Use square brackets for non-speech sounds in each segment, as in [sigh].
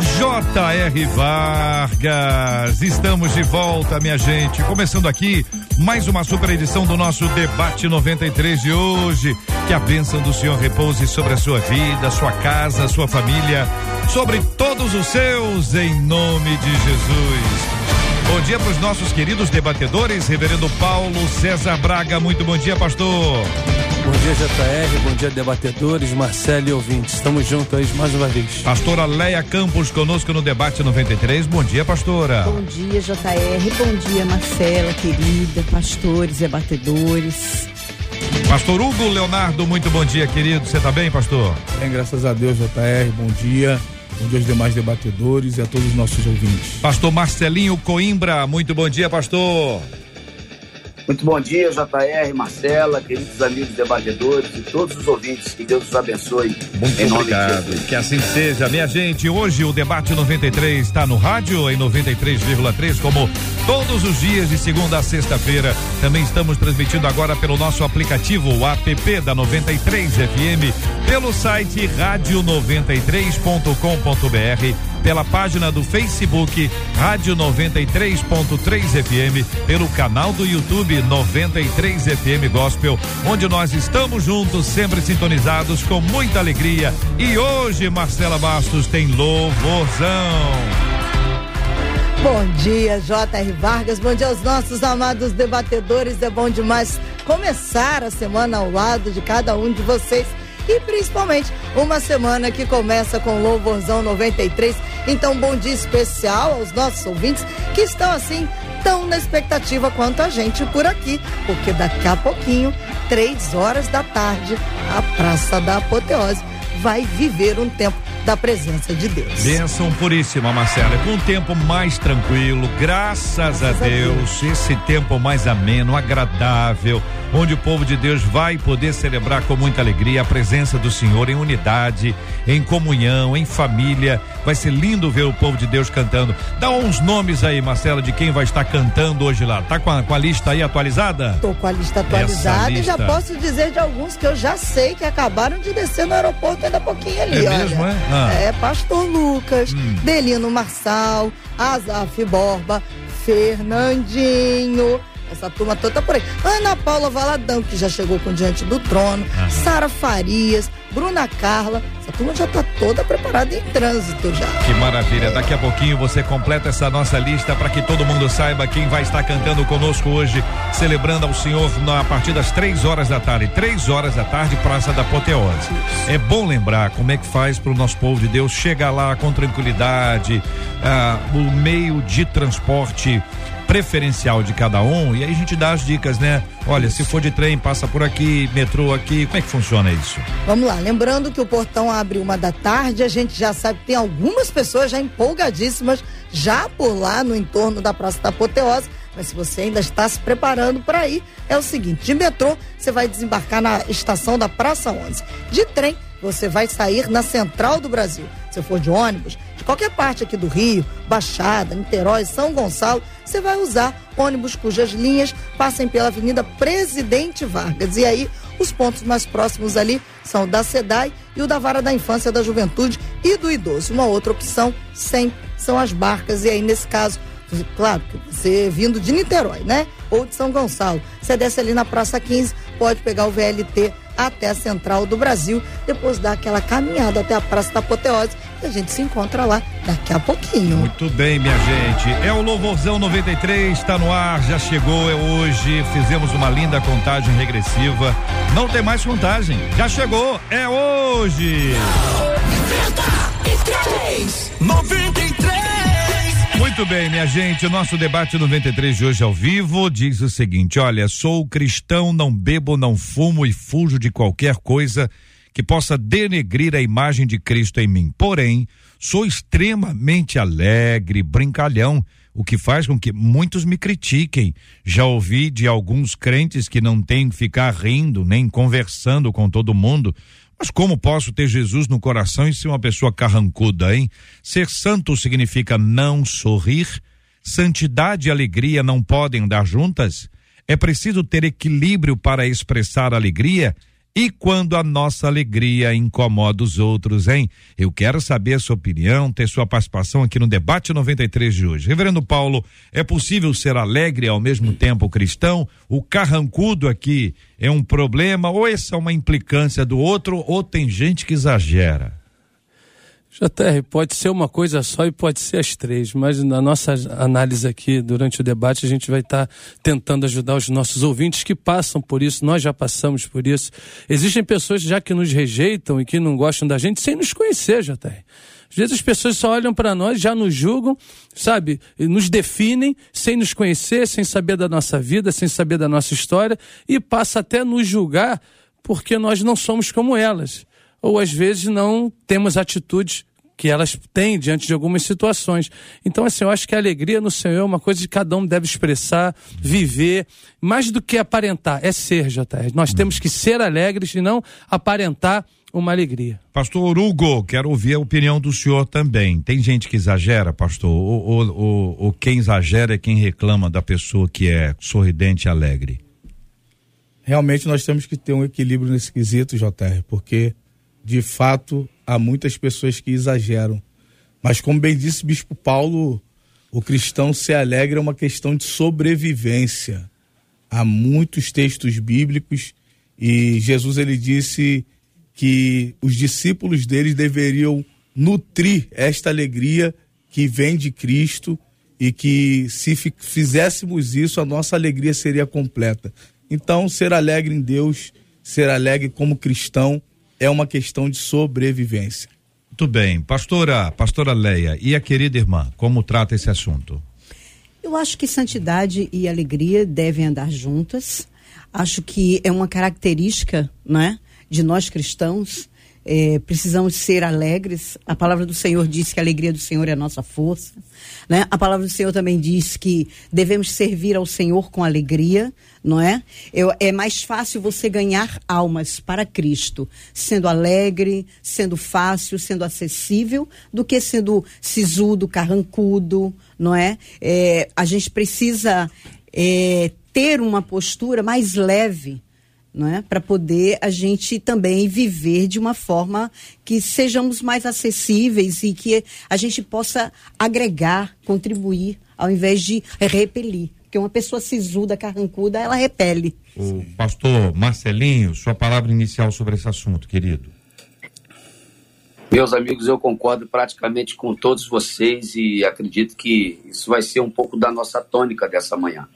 J.R. Vargas. Estamos de volta, minha gente. Começando aqui mais uma super edição do nosso Debate 93 de hoje. Que a bênção do Senhor repouse sobre a sua vida, sua casa, sua família, sobre todos os seus, em nome de Jesus. Bom dia para os nossos queridos debatedores, Reverendo Paulo César Braga. Muito bom dia, pastor. Bom dia, JR. Bom dia, debatedores, Marcelo e ouvintes. Estamos juntos aí mais uma vez. Pastora Leia Campos conosco no debate 93. Bom dia, pastora. Bom dia, JR. Bom dia, Marcela, querida, pastores, debatedores. Pastor Hugo Leonardo, muito bom dia, querido. Você tá bem, pastor? Bem, graças a Deus, JR. Bom dia. Bom dia aos demais debatedores e a todos os nossos ouvintes. Pastor Marcelinho Coimbra, muito bom dia, pastor. Muito bom dia, JR, Marcela, queridos amigos debatedores e todos os ouvintes. Que Deus os abençoe. Muito obrigado. Que assim seja. Minha gente, hoje o debate 93 está no rádio em 93,3, como todos os dias de segunda a sexta-feira. Também estamos transmitindo agora pelo nosso aplicativo, o app da 93 FM, pelo site rádio93.com.br pela página do Facebook Rádio 93.3 FM, pelo canal do YouTube 93 FM Gospel, onde nós estamos juntos, sempre sintonizados com muita alegria. E hoje, Marcela Bastos tem louvorzão. Bom dia, J.R. Vargas. Bom dia aos nossos amados debatedores. É bom demais começar a semana ao lado de cada um de vocês e principalmente uma semana que começa com Louvorzão 93. Então, bom dia especial aos nossos ouvintes que estão assim tão na expectativa quanto a gente por aqui, porque daqui a pouquinho, três horas da tarde, a Praça da Apoteose vai viver um tempo da presença de Deus. Bênção puríssima, Marcela. Com um tempo mais tranquilo, graças, graças a, Deus, a Deus, esse tempo mais ameno, agradável, onde o povo de Deus vai poder celebrar com muita alegria a presença do Senhor em unidade, em comunhão, em família. Vai ser lindo ver o povo de Deus cantando. Dá uns nomes aí, Marcela, de quem vai estar cantando hoje lá. Tá com a, com a lista aí atualizada? Tô com a lista atualizada lista. e já posso dizer de alguns que eu já sei que acabaram de descer no aeroporto ainda pouquinho ali. É olha. mesmo, é? Ah. É, Pastor Lucas, hum. Delino Marçal, Azaf Borba, Fernandinho. Essa turma toda tá por aí. Ana Paula Valadão, que já chegou com Diante do Trono. Sara Farias, Bruna Carla. Essa turma já está toda preparada em trânsito já. Que maravilha. Daqui a pouquinho você completa essa nossa lista para que todo mundo saiba quem vai estar cantando conosco hoje, celebrando ao Senhor na, a partir das três horas da tarde. Três horas da tarde, Praça da Apoteose. É bom lembrar como é que faz para o nosso povo de Deus chegar lá com tranquilidade, ah, o meio de transporte preferencial de cada um e aí a gente dá as dicas, né? Olha, se for de trem, passa por aqui, metrô aqui, como é que funciona isso? Vamos lá, lembrando que o portão abre uma da tarde, a gente já sabe que tem algumas pessoas já empolgadíssimas já por lá no entorno da Praça da Apoteose, mas se você ainda está se preparando para ir, é o seguinte, de metrô, você vai desembarcar na estação da Praça 11. De trem, você vai sair na Central do Brasil. Se for de ônibus, qualquer parte aqui do Rio, Baixada, Niterói, São Gonçalo, você vai usar ônibus cujas linhas passem pela Avenida Presidente Vargas. E aí, os pontos mais próximos ali são o da SEDAI e o da Vara da Infância, da Juventude e do Idoso. Uma outra opção sempre são as barcas. E aí, nesse caso, claro, você vindo de Niterói, né? Ou de São Gonçalo. Você desce ali na Praça 15, pode pegar o VLT até a Central do Brasil, depois dar aquela caminhada até a Praça da Apoteose a gente se encontra lá daqui a pouquinho. Muito bem, minha gente. É o Louvorzão 93, está no ar, já chegou, é hoje. Fizemos uma linda contagem regressiva. Não tem mais contagem, já chegou, é hoje. 93! 93! Muito bem, minha gente, o nosso debate 93 de hoje ao vivo diz o seguinte: olha, sou cristão, não bebo, não fumo e fujo de qualquer coisa que possa denegrir a imagem de Cristo em mim. Porém, sou extremamente alegre, brincalhão, o que faz com que muitos me critiquem. Já ouvi de alguns crentes que não têm que ficar rindo nem conversando com todo mundo. Mas como posso ter Jesus no coração e ser uma pessoa carrancuda, hein? Ser santo significa não sorrir? Santidade e alegria não podem andar juntas? É preciso ter equilíbrio para expressar alegria? E quando a nossa alegria incomoda os outros, hein? Eu quero saber a sua opinião, ter sua participação aqui no debate 93 de hoje. Reverendo Paulo, é possível ser alegre e ao mesmo tempo cristão? O carrancudo aqui é um problema ou essa é uma implicância do outro ou tem gente que exagera? JR, pode ser uma coisa só e pode ser as três, mas na nossa análise aqui, durante o debate, a gente vai estar tá tentando ajudar os nossos ouvintes que passam por isso, nós já passamos por isso. Existem pessoas já que nos rejeitam e que não gostam da gente sem nos conhecer, JR. Às vezes as pessoas só olham para nós, já nos julgam, sabe, e nos definem sem nos conhecer, sem saber da nossa vida, sem saber da nossa história e passa até nos julgar porque nós não somos como elas ou às vezes não temos atitudes que elas têm diante de algumas situações. Então, assim, eu acho que a alegria no Senhor é uma coisa que cada um deve expressar, viver, mais do que aparentar, é ser, JR. Nós hum. temos que ser alegres e não aparentar uma alegria. Pastor Hugo, quero ouvir a opinião do senhor também. Tem gente que exagera, pastor? Ou, ou, ou, ou quem exagera é quem reclama da pessoa que é sorridente e alegre? Realmente nós temos que ter um equilíbrio nesse quesito, JR, porque de fato, há muitas pessoas que exageram. Mas, como bem disse Bispo Paulo, o cristão se alegra é uma questão de sobrevivência. Há muitos textos bíblicos e Jesus ele disse que os discípulos deles deveriam nutrir esta alegria que vem de Cristo e que se fizéssemos isso a nossa alegria seria completa. Então, ser alegre em Deus, ser alegre como cristão, é uma questão de sobrevivência. Muito bem. Pastora, pastora Leia, e a querida irmã, como trata esse assunto? Eu acho que santidade e alegria devem andar juntas. Acho que é uma característica, né, de nós cristãos é, precisamos ser alegres. A palavra do Senhor diz que a alegria do Senhor é a nossa força. Né? A palavra do Senhor também diz que devemos servir ao Senhor com alegria, não é? Eu, é mais fácil você ganhar almas para Cristo sendo alegre, sendo fácil, sendo acessível, do que sendo sisudo, carrancudo, não é? é a gente precisa é, ter uma postura mais leve é? para poder a gente também viver de uma forma que sejamos mais acessíveis e que a gente possa agregar, contribuir, ao invés de repelir. Porque uma pessoa sisuda, carrancuda, ela repele. O pastor Marcelinho, sua palavra inicial sobre esse assunto, querido. Meus amigos, eu concordo praticamente com todos vocês e acredito que isso vai ser um pouco da nossa tônica dessa manhã.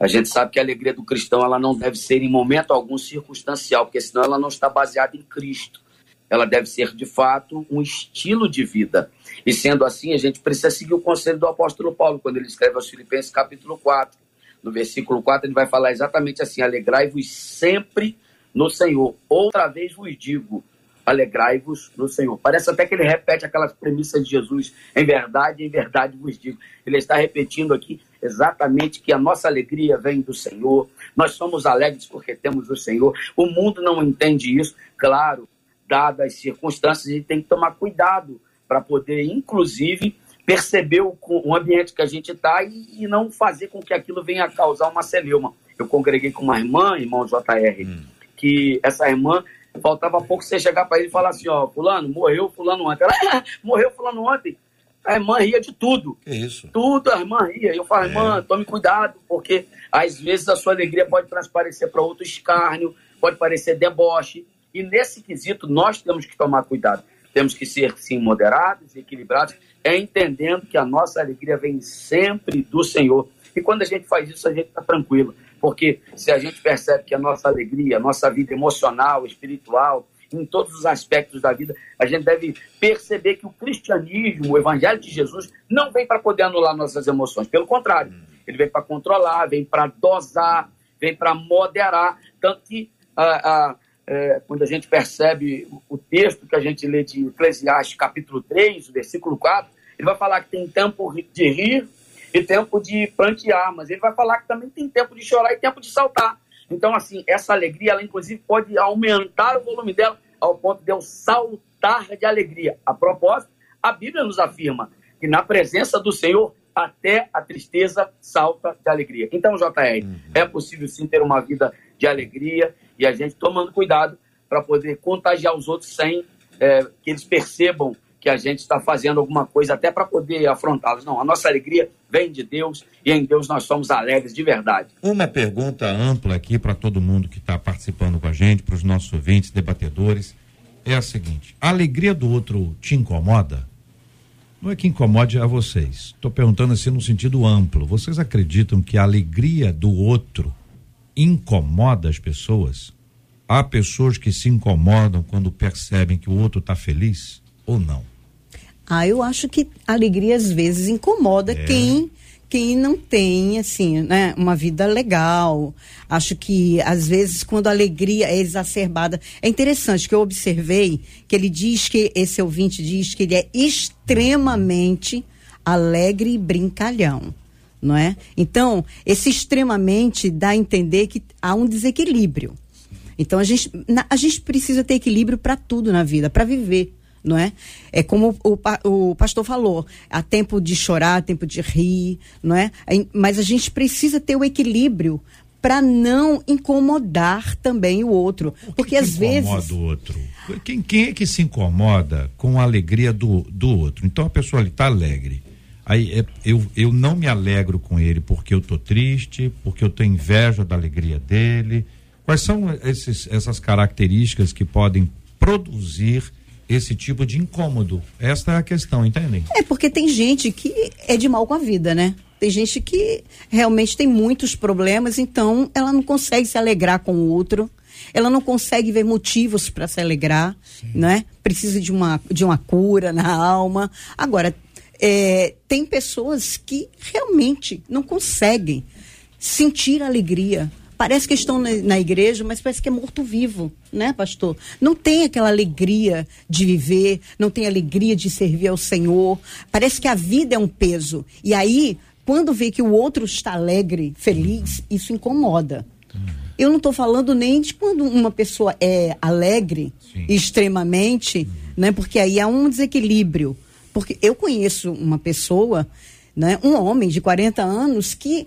A gente sabe que a alegria do cristão ela não deve ser em momento algum circunstancial, porque senão ela não está baseada em Cristo. Ela deve ser, de fato, um estilo de vida. E sendo assim, a gente precisa seguir o conselho do apóstolo Paulo, quando ele escreve aos Filipenses, capítulo 4. No versículo 4, ele vai falar exatamente assim: Alegrai-vos sempre no Senhor. Outra vez vos digo, alegrai-vos no Senhor. Parece até que ele repete aquelas premissas de Jesus. Em verdade, em verdade vos digo. Ele está repetindo aqui exatamente que a nossa alegria vem do Senhor. Nós somos alegres porque temos o Senhor. O mundo não entende isso. Claro, dadas as circunstâncias, gente tem que tomar cuidado para poder, inclusive, perceber o, o, ambiente que a gente está e, e, não fazer com que aquilo venha a causar uma celeuma. Eu congreguei com uma irmã, irmão JR, hum. que essa irmã faltava pouco você chegar para ele e falar assim, ó, fulano, morreu fulano ontem. Ela, ah, [laughs] morreu fulano ontem a irmã ria de tudo. Que isso? Tudo a irmã ria. Eu falo, irmã, é. tome cuidado, porque às vezes a sua alegria pode transparecer para outro escárnio, pode parecer deboche. E nesse quesito nós temos que tomar cuidado. Temos que ser, sim, moderados, equilibrados, entendendo que a nossa alegria vem sempre do Senhor. E quando a gente faz isso, a gente está tranquilo. Porque se a gente percebe que a nossa alegria, a nossa vida emocional, espiritual, em todos os aspectos da vida, a gente deve perceber que o cristianismo, o evangelho de Jesus, não vem para poder anular nossas emoções. Pelo contrário, ele vem para controlar, vem para dosar, vem para moderar. Tanto que a, a, é, quando a gente percebe o texto que a gente lê de Eclesiastes, capítulo 3, versículo 4, ele vai falar que tem tempo de rir e tempo de plantear, mas ele vai falar que também tem tempo de chorar e tempo de saltar. Então, assim, essa alegria, ela inclusive pode aumentar o volume dela ao ponto de eu saltar de alegria. A propósito, a Bíblia nos afirma que na presença do Senhor até a tristeza salta de alegria. Então, JR, uhum. é possível sim ter uma vida de alegria e a gente tomando cuidado para poder contagiar os outros sem é, que eles percebam que a gente está fazendo alguma coisa até para poder afrontá-los. Não, a nossa alegria vem de Deus e em Deus nós somos alegres de verdade. Uma pergunta ampla aqui para todo mundo que está participando com a gente, para os nossos ouvintes, debatedores, é a seguinte: a alegria do outro te incomoda? Não é que incomode a vocês. Estou perguntando assim no sentido amplo. Vocês acreditam que a alegria do outro incomoda as pessoas? Há pessoas que se incomodam quando percebem que o outro está feliz ou não? Ah, eu acho que alegria às vezes incomoda é. quem quem não tem assim, né, uma vida legal. Acho que às vezes quando a alegria é exacerbada, é interessante que eu observei que ele diz que esse ouvinte diz que ele é extremamente alegre e brincalhão, não é? Então, esse extremamente dá a entender que há um desequilíbrio. Então a gente, a gente precisa ter equilíbrio para tudo na vida, para viver não é? É como o, o pastor falou, há tempo de chorar, tempo de rir, não é? Mas a gente precisa ter o equilíbrio para não incomodar também o outro, o porque às vezes incomoda o outro. Quem, quem é que se incomoda com a alegria do, do outro? Então a pessoa está alegre. Aí é, eu, eu não me alegro com ele porque eu tô triste, porque eu tenho inveja da alegria dele. Quais são esses, essas características que podem produzir esse tipo de incômodo. Esta é a questão, entendem? É porque tem gente que é de mal com a vida, né? Tem gente que realmente tem muitos problemas, então ela não consegue se alegrar com o outro, ela não consegue ver motivos para se alegrar, Sim. né? Precisa de uma, de uma cura na alma. Agora, é, tem pessoas que realmente não conseguem sentir alegria, Parece que estão na, na igreja, mas parece que é morto-vivo, né, pastor? Não tem aquela alegria de viver, não tem alegria de servir ao Senhor. Parece que a vida é um peso. E aí, quando vê que o outro está alegre, feliz, isso incomoda. Eu não estou falando nem de quando uma pessoa é alegre Sim. extremamente, né? Porque aí há um desequilíbrio. Porque eu conheço uma pessoa, né, um homem de 40 anos que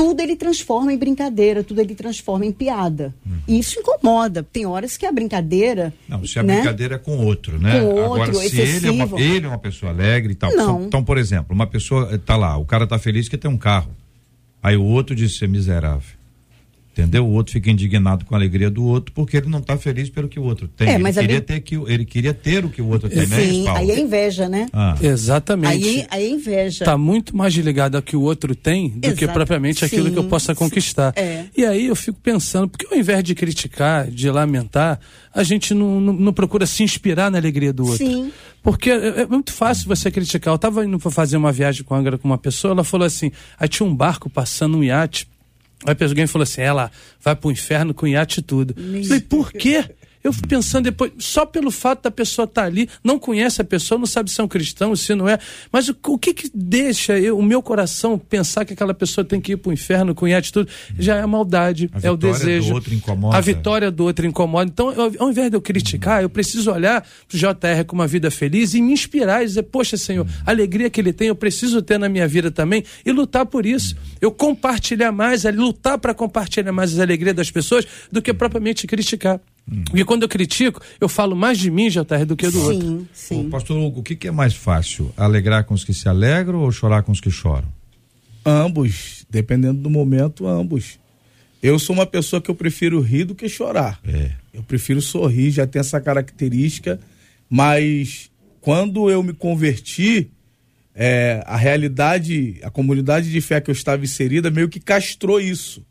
tudo ele transforma em brincadeira, tudo ele transforma em piada. Uhum. E isso incomoda. Tem horas que a brincadeira. Não, se a né? brincadeira é com outro, né? Com outro, Agora, se ele é, uma, ele é uma pessoa alegre e tal. Não. Então, por exemplo, uma pessoa está lá, o cara está feliz que tem um carro. Aí o outro diz ser miserável. Entendeu? O outro fica indignado com a alegria do outro porque ele não está feliz pelo que o outro tem. É, mas ele, queria ter que, ele queria ter o que o outro tem, né, Sim, né, aí é inveja, né? Ah. Exatamente. Aí, aí é inveja. Está muito mais ligado ao que o outro tem do Exato. que propriamente aquilo sim, que eu possa conquistar. É. E aí eu fico pensando, porque ao invés de criticar, de lamentar, a gente não, não, não procura se inspirar na alegria do outro. Sim. Porque é, é muito fácil você criticar. Eu estava indo para fazer uma viagem com a Angra com uma pessoa, ela falou assim: aí tinha um barco passando um iate Aí alguém falou assim: ela vai pro inferno com iate e tudo. Falei, por quê? Eu fui pensando depois, só pelo fato da pessoa estar tá ali, não conhece a pessoa, não sabe se é um cristão, se não é. Mas o, o que que deixa eu, o meu coração pensar que aquela pessoa tem que ir para o inferno com atitude? Já é a maldade, a é o desejo. Do outro incomoda. A vitória do outro incomoda. Então, eu, ao invés de eu criticar, eu preciso olhar para o JR com uma vida feliz e me inspirar e dizer, poxa, Senhor, a alegria que ele tem, eu preciso ter na minha vida também e lutar por isso. Eu compartilhar mais, lutar para compartilhar mais as alegrias das pessoas do que propriamente criticar. Hum. Porque quando eu critico, eu falo mais de mim, JR, do que do sim, outro. Sim. Ô, pastor Hugo, o que, que, é mais fácil? Alegrar com os que se alegram ou chorar com os que choram? Ambos. Dependendo do momento, ambos. Eu sou uma pessoa que eu prefiro rir do que chorar. É. Eu prefiro sorrir, já tem essa característica, mas quando eu me converti, é, a realidade, a comunidade de fé que eu estava inserida meio que castrou isso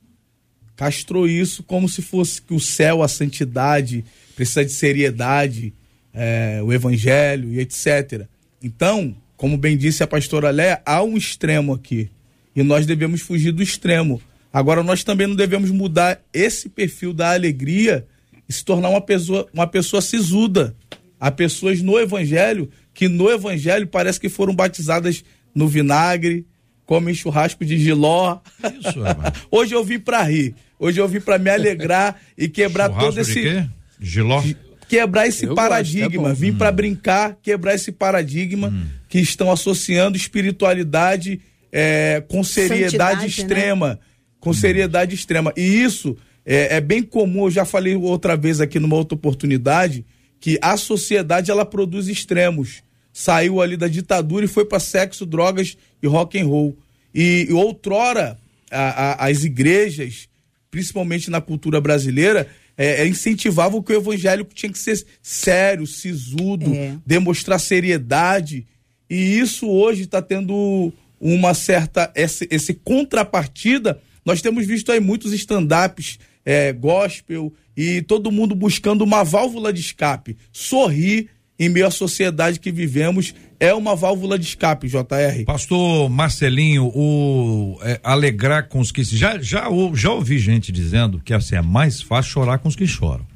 castrou isso como se fosse que o céu, a santidade, precisa de seriedade, é, o evangelho e etc. Então, como bem disse a pastora Léa, há um extremo aqui. E nós devemos fugir do extremo. Agora, nós também não devemos mudar esse perfil da alegria e se tornar uma pessoa, uma pessoa sisuda. Há pessoas no evangelho que no evangelho parece que foram batizadas no vinagre, comem churrasco de giló. Isso, [laughs] Hoje eu vim para rir. Hoje eu vim para me alegrar e quebrar churrasco todo esse de quê? Giló? Quebrar esse eu paradigma, gosto, é vim hum. para brincar, quebrar esse paradigma hum. que estão associando espiritualidade é, com seriedade Santidade, né? extrema, né? com hum. seriedade extrema. E isso é, é bem comum, eu já falei outra vez aqui numa outra oportunidade, que a sociedade ela produz extremos. Saiu ali da ditadura e foi para sexo, drogas e rock and roll. E, e outrora a, a, as igrejas, principalmente na cultura brasileira, é, é, incentivavam que o evangélico tinha que ser sério, sisudo, é. demonstrar seriedade. E isso hoje está tendo uma certa esse, esse contrapartida. Nós temos visto aí muitos stand-ups é, gospel e todo mundo buscando uma válvula de escape. Sorrir em meio à sociedade que vivemos é uma válvula de escape, JR. Pastor Marcelinho, o é, alegrar com os que já já já ouvi gente dizendo que assim é mais fácil chorar com os que choram,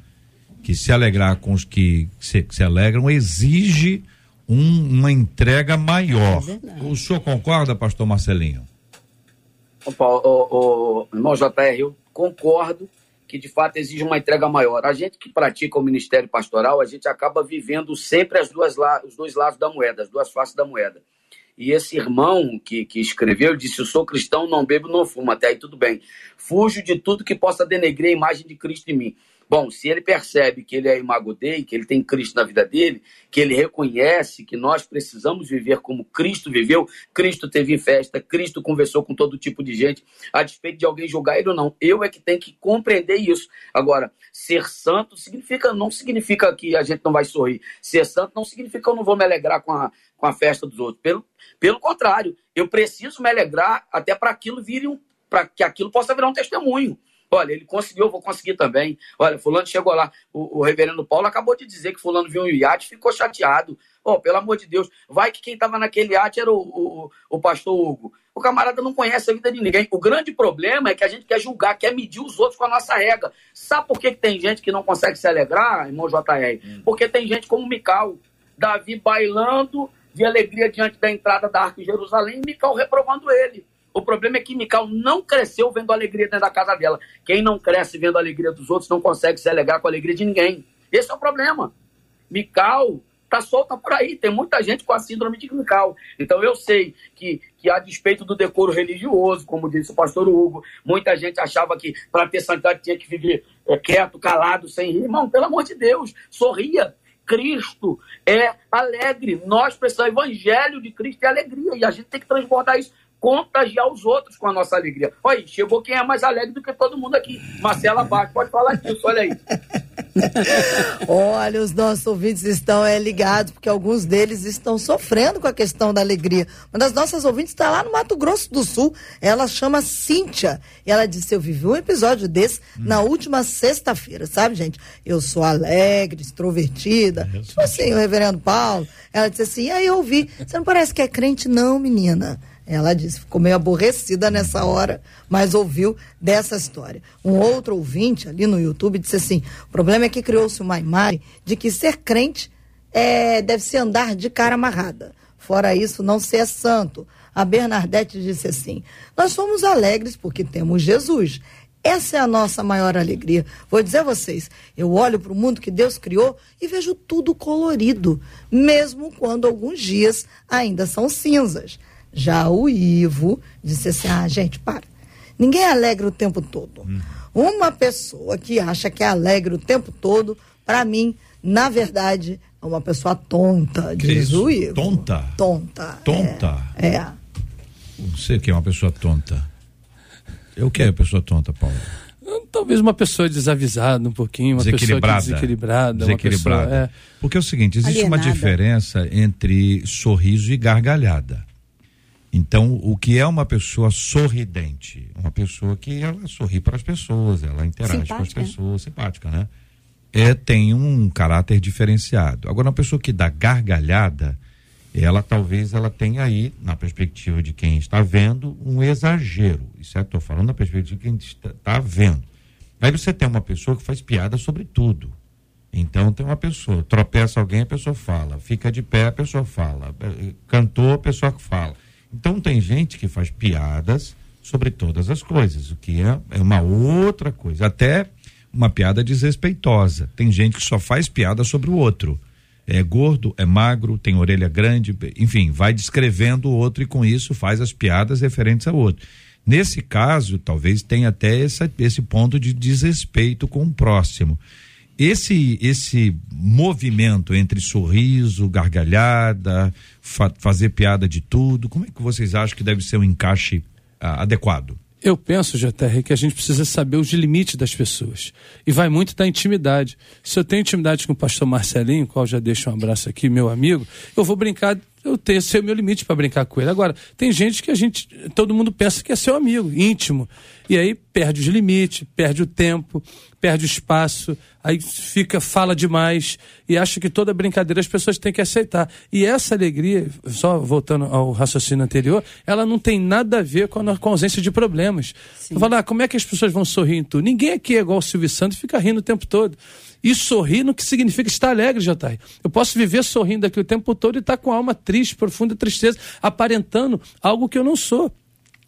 que se alegrar com os que se, que se alegram exige um, uma entrega maior. É o senhor concorda, Pastor Marcelinho? Opa, o, o, irmão JR, eu concordo que de fato exige uma entrega maior. A gente que pratica o ministério pastoral, a gente acaba vivendo sempre as duas os dois lados da moeda, as duas faces da moeda. E esse irmão que, que escreveu disse: Eu sou cristão, não bebo, não fumo. Até aí tudo bem. Fujo de tudo que possa denegrir a imagem de Cristo em mim. Bom, se ele percebe que ele é imago Dei, que ele tem Cristo na vida dele, que ele reconhece que nós precisamos viver como Cristo viveu, Cristo teve festa, Cristo conversou com todo tipo de gente, a despeito de alguém julgar ele ou não. Eu é que tenho que compreender isso. Agora, ser santo significa não significa que a gente não vai sorrir. Ser santo não significa que eu não vou me alegrar com a, com a festa dos outros. Pelo, pelo contrário, eu preciso me alegrar até para aquilo vir um, para que aquilo possa virar um testemunho. Olha, ele conseguiu, eu vou conseguir também. Olha, fulano chegou lá. O, o reverendo Paulo acabou de dizer que fulano viu um iate e ficou chateado. Oh, pelo amor de Deus, vai que quem estava naquele iate era o, o, o, pastor Hugo. O camarada não conhece a vida de ninguém. O grande problema é que a gente quer julgar, quer medir os outros com a nossa régua. Sabe por que, que tem gente que não consegue se alegrar, irmão JR? Hum. Porque tem gente como Mical, Davi bailando de alegria diante da entrada da Arca em Jerusalém e Mical reprovando ele. O problema é que Mical não cresceu vendo a alegria dentro da casa dela. Quem não cresce vendo a alegria dos outros não consegue se alegrar com a alegria de ninguém. Esse é o problema. Mical tá solta por aí. Tem muita gente com a síndrome de Mical. Então eu sei que, que a despeito do decoro religioso, como disse o pastor Hugo, muita gente achava que para ter santidade tinha que viver é, quieto, calado, sem rir. Irmão, pelo amor de Deus, sorria. Cristo é alegre. Nós precisamos, o evangelho de Cristo é alegria. E a gente tem que transbordar isso contagiar os outros com a nossa alegria. Olha aí, chegou quem é mais alegre do que todo mundo aqui. Marcela Bach, pode falar disso, olha aí. [laughs] olha, os nossos ouvintes estão é, ligados, porque alguns deles estão sofrendo com a questão da alegria. Uma das nossas ouvintes está lá no Mato Grosso do Sul, ela chama Cíntia. E ela disse: Eu vivi um episódio desse hum. na última sexta-feira, sabe, gente? Eu sou alegre, extrovertida. É, tipo assim, o reverendo Paulo. Ela disse assim: Aí eu ouvi, você não parece que é crente, não, menina. Ela disse, ficou meio aborrecida nessa hora, mas ouviu dessa história. Um outro ouvinte ali no YouTube disse assim: o problema é que criou-se uma imagem de que ser crente é, deve se andar de cara amarrada. Fora isso, não ser santo. A Bernadette disse assim: Nós somos alegres porque temos Jesus. Essa é a nossa maior alegria. Vou dizer a vocês, eu olho para o mundo que Deus criou e vejo tudo colorido, mesmo quando alguns dias ainda são cinzas. Já o Ivo disse assim: ah, gente, para. Ninguém é alegre o tempo todo. Hum. Uma pessoa que acha que é alegre o tempo todo, para mim, na verdade, é uma pessoa tonta, diz o Ivo. Tonta? Tonta. Tonta? É. é. Você que é uma pessoa tonta. Eu que é pessoa tonta, Paulo? Talvez uma pessoa desavisada um pouquinho, uma desequilibrada, pessoa desequilibrada. Desequilibrada. Pessoa, é... Porque é o seguinte, existe Alienada. uma diferença entre sorriso e gargalhada. Então, o que é uma pessoa sorridente? Uma pessoa que ela sorri para as pessoas, ela interage simpática. com as pessoas, simpática, né? É, tem um caráter diferenciado. Agora, uma pessoa que dá gargalhada, ela talvez ela tenha aí, na perspectiva de quem está vendo, um exagero. Isso é, estou falando na perspectiva de quem está, está vendo. Aí você tem uma pessoa que faz piada sobre tudo. Então tem uma pessoa, tropeça alguém, a pessoa fala, fica de pé, a pessoa fala, cantou, a pessoa fala. Então tem gente que faz piadas sobre todas as coisas, o que é, é uma outra coisa. Até uma piada desrespeitosa. Tem gente que só faz piada sobre o outro. É gordo, é magro, tem orelha grande, enfim, vai descrevendo o outro e com isso faz as piadas referentes ao outro. Nesse caso, talvez tenha até essa, esse ponto de desrespeito com o próximo. Esse, esse movimento entre sorriso, gargalhada, fa fazer piada de tudo, como é que vocês acham que deve ser um encaixe ah, adequado? Eu penso, JR, que a gente precisa saber os limites das pessoas. E vai muito da intimidade. Se eu tenho intimidade com o pastor Marcelinho, qual já deixo um abraço aqui, meu amigo, eu vou brincar, eu tenho esse é o meu limite para brincar com ele. Agora, tem gente que a gente, todo mundo pensa que é seu amigo, íntimo. E aí perde os limites, perde o tempo, perde o espaço, aí fica, fala demais e acha que toda brincadeira as pessoas têm que aceitar. E essa alegria, só voltando ao raciocínio anterior, ela não tem nada a ver com a, com a ausência de problemas. Falar, ah, como é que as pessoas vão sorrir em tudo? Ninguém aqui é igual o Silvio Santos fica rindo o tempo todo. E sorrir no que significa estar alegre, Jatai. Eu posso viver sorrindo aqui o tempo todo e estar com a alma triste, profunda tristeza, aparentando algo que eu não sou.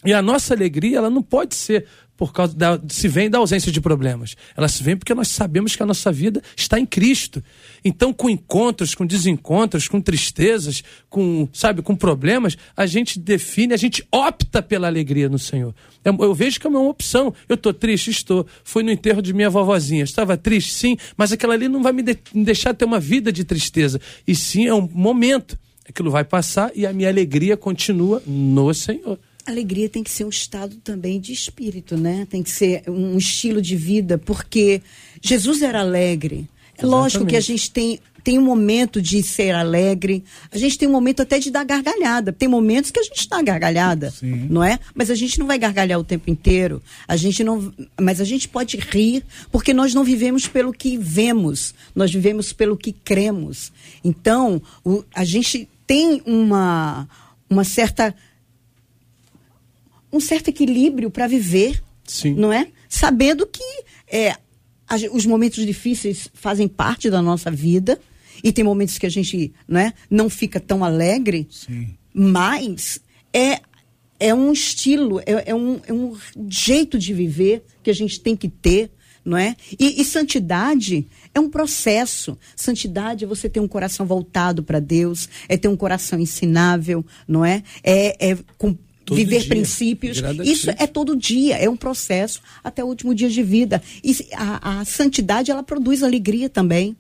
E a nossa alegria, ela não pode ser por causa da, se vem da ausência de problemas. Ela se vem porque nós sabemos que a nossa vida está em Cristo. Então, com encontros, com desencontros, com tristezas, com, sabe, com problemas, a gente define, a gente opta pela alegria no Senhor. Eu, eu vejo que é uma opção. Eu estou triste, estou. Fui no enterro de minha vovozinha. Estava triste, sim, mas aquela ali não vai me, de, me deixar ter uma vida de tristeza. E sim, é um momento. Aquilo vai passar e a minha alegria continua no Senhor. Alegria tem que ser um estado também de espírito, né? Tem que ser um estilo de vida, porque Jesus era alegre. É Exatamente. lógico que a gente tem, tem um momento de ser alegre, a gente tem um momento até de dar gargalhada. Tem momentos que a gente dá gargalhada, Sim. não é? Mas a gente não vai gargalhar o tempo inteiro. A gente não, mas a gente pode rir, porque nós não vivemos pelo que vemos, nós vivemos pelo que cremos. Então, o, a gente tem uma uma certa um certo equilíbrio para viver, Sim. não é? Sabendo que é, os momentos difíceis fazem parte da nossa vida e tem momentos que a gente né, não fica tão alegre, Sim. mas é, é um estilo, é, é, um, é um jeito de viver que a gente tem que ter, não é? E, e, santidade é um processo. Santidade é você ter um coração voltado para Deus, é ter um coração ensinável, não é? É, é Todo viver dia, princípios. Isso é todo dia, é um processo até o último dia de vida. E a, a santidade, ela produz alegria também,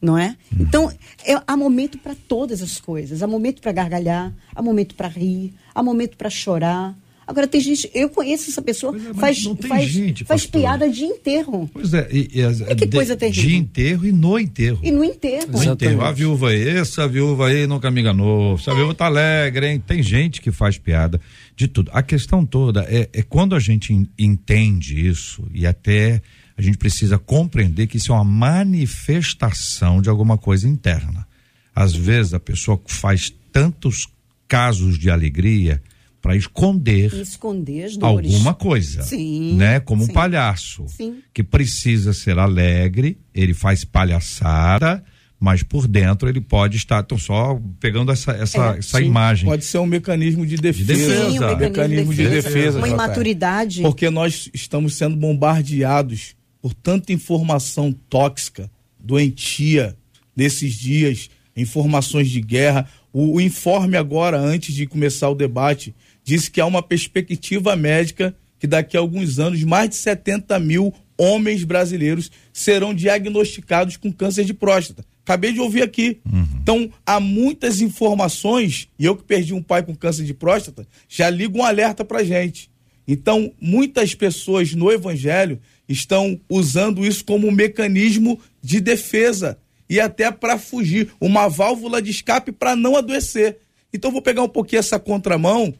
não é? Hum. Então, é, há momento para todas as coisas. Há momento para gargalhar, há momento para rir, há momento para chorar, Agora tem gente, eu conheço essa pessoa, é, faz, faz, gente, faz piada de enterro. Pois é, e, e, é que de, coisa terrível. De enterro e no enterro. E no enterro. No enterro. A viúva aí, essa viúva aí nunca me enganou. Essa é. viúva tá alegre, hein? Tem gente que faz piada de tudo. A questão toda é, é quando a gente entende isso e até a gente precisa compreender que isso é uma manifestação de alguma coisa interna. Às vezes a pessoa faz tantos casos de alegria para esconder, esconder alguma coisa, sim, né? Como sim, um palhaço sim. que precisa ser alegre, ele faz palhaçada, mas por dentro ele pode estar tão só pegando essa essa, é, essa imagem. Pode ser um mecanismo de defesa, de defesa. Sim, um mecanismo, de defesa, de defesa uma imaturidade. Porque nós estamos sendo bombardeados por tanta informação tóxica, doentia nesses dias, informações de guerra. O, o informe agora, antes de começar o debate, disse que há uma perspectiva médica que daqui a alguns anos mais de 70 mil homens brasileiros serão diagnosticados com câncer de próstata. Acabei de ouvir aqui. Uhum. Então, há muitas informações, e eu que perdi um pai com câncer de próstata, já ligo um alerta para gente. Então, muitas pessoas no Evangelho estão usando isso como um mecanismo de defesa e até para fugir, uma válvula de escape para não adoecer. Então, vou pegar um pouquinho essa contramão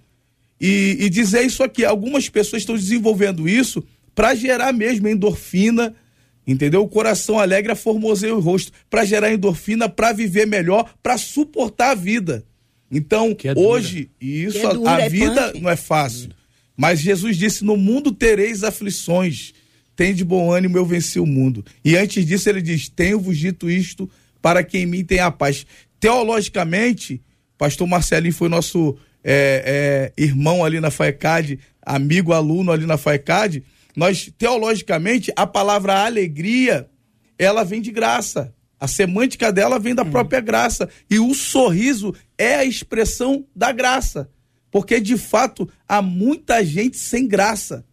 e, e dizer isso aqui. Algumas pessoas estão desenvolvendo isso para gerar mesmo endorfina, entendeu? O coração alegre formoseia o rosto, para gerar endorfina, para viver melhor, para suportar a vida. Então, é hoje, isso, é dura, a, a é vida não é fácil. Mas Jesus disse: No mundo tereis aflições. tem de bom ânimo, eu venci o mundo. E antes disso ele diz: Tenho-vos dito isto para que em mim tenha paz. Teologicamente, pastor Marcelinho foi nosso é, é, irmão ali na FAECAD, amigo, aluno ali na FAECAD. Nós, teologicamente, a palavra alegria, ela vem de graça. A semântica dela vem da própria graça. E o sorriso é a expressão da graça. Porque, de fato, há muita gente sem graça.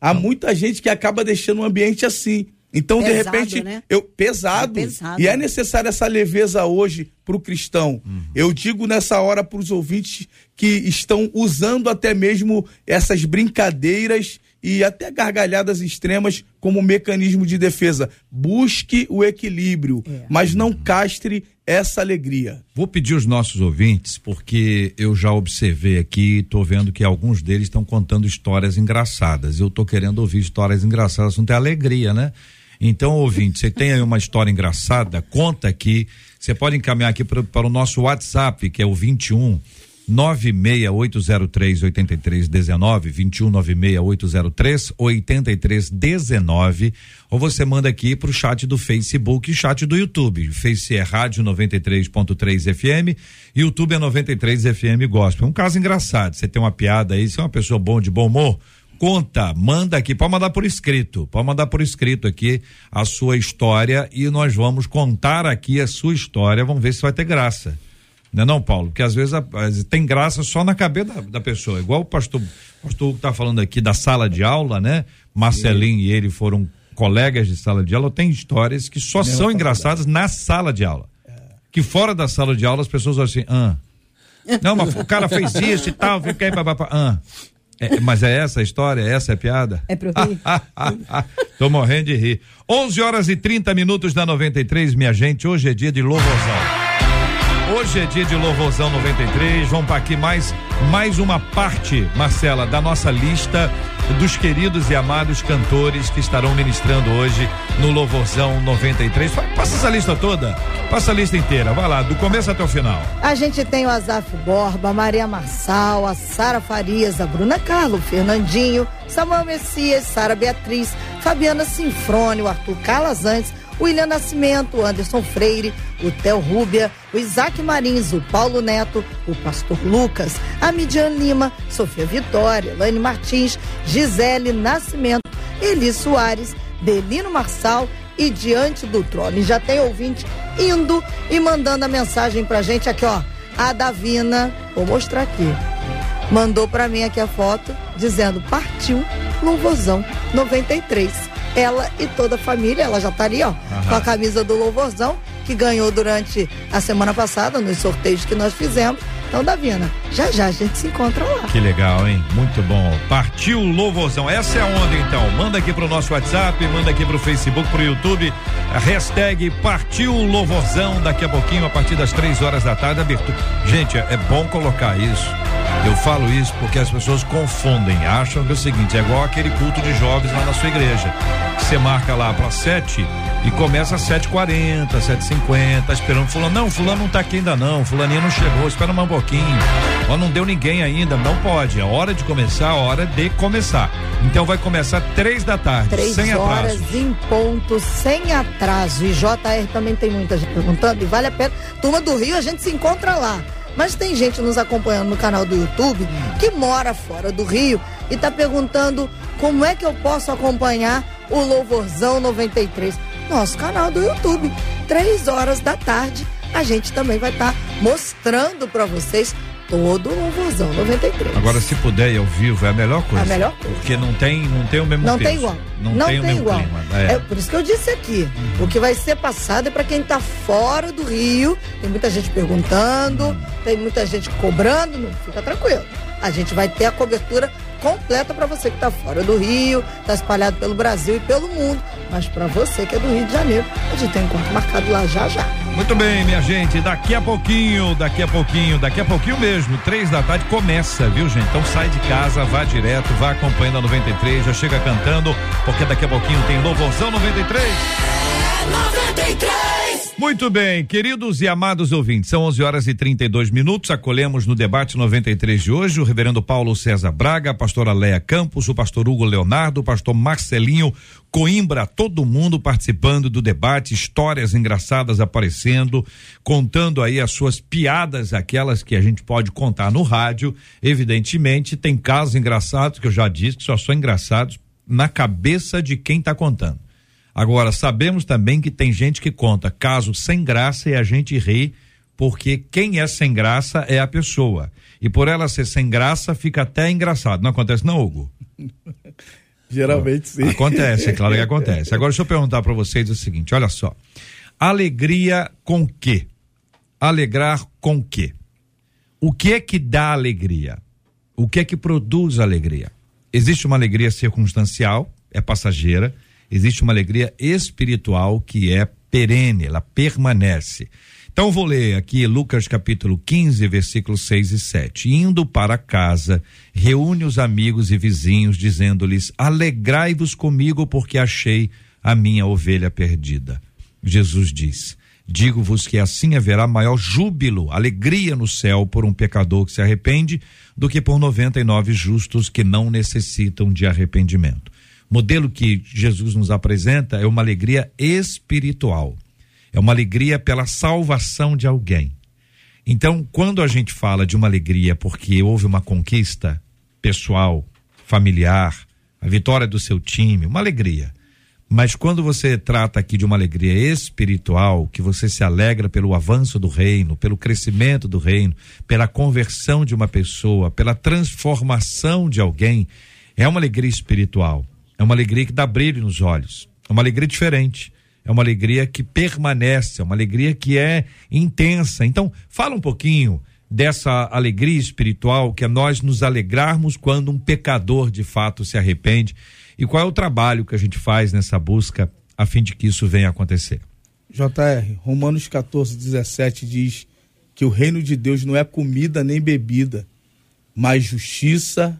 Há muita gente que acaba deixando o ambiente assim. Então, pesado, de repente, né? eu pesado, é pesado, E é necessária essa leveza hoje para o cristão. Uhum. Eu digo nessa hora para os ouvintes que estão usando até mesmo essas brincadeiras e até gargalhadas extremas como mecanismo de defesa. Busque o equilíbrio, é. mas não castre essa alegria. Vou pedir os nossos ouvintes, porque eu já observei aqui, estou vendo que alguns deles estão contando histórias engraçadas. Eu estou querendo ouvir histórias engraçadas, não tem alegria, né? Então, ouvinte, você tem aí uma história engraçada, conta aqui. Você pode encaminhar aqui para, o nosso WhatsApp, que é o 21 96803 8319 21 96803 8319 ou você manda aqui para o chat do Facebook e chat do YouTube. Face é Rádio 93.3 FM, YouTube é 93 FM Gospel. Um caso engraçado, você tem uma piada aí, você é uma pessoa bom de bom humor, conta, manda aqui, pode mandar por escrito, pode mandar por escrito aqui a sua história e nós vamos contar aqui a sua história, vamos ver se vai ter graça. Não é não, Paulo? Porque às vezes, tem graça só na cabeça da, da pessoa. Igual o pastor, o pastor que está falando aqui da sala de aula, né? Marcelinho Sim. e ele foram colegas de sala de aula. Tem histórias que só são engraçadas na sala de aula. É. Que fora da sala de aula as pessoas assim, ah. [laughs] Não, mas o cara fez isso e tal, fica aí, babá, ah. É, mas é essa a história? Essa é a piada? É pro rir. [laughs] Tô morrendo de rir. 11 horas e 30 minutos da 93, minha gente. Hoje é dia de louvorzão. Hoje é dia de Louvorzão 93. Vamos para aqui mais, mais uma parte, Marcela, da nossa lista dos queridos e amados cantores que estarão ministrando hoje no Louvorzão 93. Passa essa lista toda, passa a lista inteira, vai lá, do começo até o final. A gente tem o Azaf Borba, Maria Marçal, a Sara Farias, a Bruna Carlo, Fernandinho, Samuel Messias, Sara Beatriz, Fabiana Sinfrone, o Arthur Calazantes, o William Nascimento, o Anderson Freire, o Theo Rúbia, o Isaac Marins, o Paulo Neto, o Pastor Lucas, a Midian Lima, Sofia Vitória, Lane Martins, Gisele Nascimento, Eli Soares, Delino Marçal e Diante do Trono. E já tem ouvinte indo e mandando a mensagem pra gente aqui, ó. A Davina, vou mostrar aqui. Mandou pra mim aqui a foto dizendo: partiu Louvozão 93 ela e toda a família, ela já estaria, tá ó, com a camisa do Louvorzão, que ganhou durante a semana passada, nos sorteios que nós fizemos. Então, Davina, já já a gente se encontra lá. Que legal, hein? Muito bom. Partiu Louvorzão. Essa é a onda, então. Manda aqui pro nosso WhatsApp, manda aqui pro Facebook, pro YouTube. Hashtag Partiu Louvorzão. Daqui a pouquinho, a partir das três horas da tarde, abertura. Gente, é bom colocar isso eu falo isso porque as pessoas confundem, acham que é o seguinte, é igual aquele culto de jovens lá na sua igreja. Você marca lá para sete e começa às sete quarenta, sete cinquenta, esperando fulano. Não, fulano não tá aqui ainda não, fulaninha não chegou, espera um pouquinho. Ó, não deu ninguém ainda, não pode. É hora de começar, hora de começar. Então vai começar três da tarde, três sem horas atraso. em ponto, sem atraso. E JR também tem muita gente perguntando, e vale a pena. Turma do Rio, a gente se encontra lá. Mas tem gente nos acompanhando no canal do YouTube que mora fora do Rio e está perguntando como é que eu posso acompanhar o Louvorzão 93. Nosso canal do YouTube, três horas da tarde, a gente também vai estar tá mostrando para vocês todo o Louvorzão 93. Agora, se puder ir ao vivo, é a melhor coisa. A melhor coisa. Porque não tem, não tem o mesmo Não peso. tem igual. Não, não tem, tem, igual. Clima, é. é. por isso que eu disse aqui. Uhum. O que vai ser passado é para quem está fora do Rio. Tem muita gente perguntando, uhum. tem muita gente cobrando. Não, fica tranquilo. A gente vai ter a cobertura completa para você que está fora do Rio, está espalhado pelo Brasil e pelo mundo. Mas para você que é do Rio de Janeiro, a gente tem um encontro marcado lá já já. Muito bem, minha gente. Daqui a pouquinho, daqui a pouquinho, daqui a pouquinho mesmo, três da tarde começa, viu, gente? Então sai de casa, vá direto, vá acompanhando a 93, já chega cantando, porque daqui a pouquinho tem Louvorzão 93. É 93! Muito bem, queridos e amados ouvintes, são 11 horas e 32 minutos. Acolhemos no debate 93 de hoje o reverendo Paulo César Braga, a pastora Leia Campos, o pastor Hugo Leonardo, o pastor Marcelinho Coimbra, todo mundo participando do debate, histórias engraçadas aparecendo, contando aí as suas piadas, aquelas que a gente pode contar no rádio. Evidentemente, tem casos engraçados que eu já disse que só são engraçados na cabeça de quem está contando. Agora, sabemos também que tem gente que conta casos sem graça e a gente ri, porque quem é sem graça é a pessoa. E por ela ser sem graça, fica até engraçado. Não acontece, não, Hugo? [laughs] Geralmente sim. Acontece, é claro que acontece. Agora, deixa eu perguntar para vocês o seguinte: olha só. Alegria com quê? Alegrar com quê? O que é que dá alegria? O que é que produz alegria? Existe uma alegria circunstancial, é passageira existe uma alegria espiritual que é perene, ela permanece. Então vou ler aqui Lucas capítulo 15, versículos 6 e 7. Indo para casa, reúne os amigos e vizinhos, dizendo-lhes: Alegrai-vos comigo, porque achei a minha ovelha perdida. Jesus diz: Digo-vos que assim haverá maior júbilo, alegria no céu por um pecador que se arrepende, do que por 99 justos que não necessitam de arrependimento modelo que Jesus nos apresenta é uma alegria espiritual. É uma alegria pela salvação de alguém. Então, quando a gente fala de uma alegria porque houve uma conquista pessoal, familiar, a vitória do seu time, uma alegria. Mas quando você trata aqui de uma alegria espiritual, que você se alegra pelo avanço do reino, pelo crescimento do reino, pela conversão de uma pessoa, pela transformação de alguém, é uma alegria espiritual. É uma alegria que dá brilho nos olhos. É uma alegria diferente. É uma alegria que permanece, é uma alegria que é intensa. Então, fala um pouquinho dessa alegria espiritual que é nós nos alegrarmos quando um pecador de fato se arrepende e qual é o trabalho que a gente faz nessa busca a fim de que isso venha a acontecer. JR, Romanos 14, 17 diz que o reino de Deus não é comida nem bebida, mas justiça,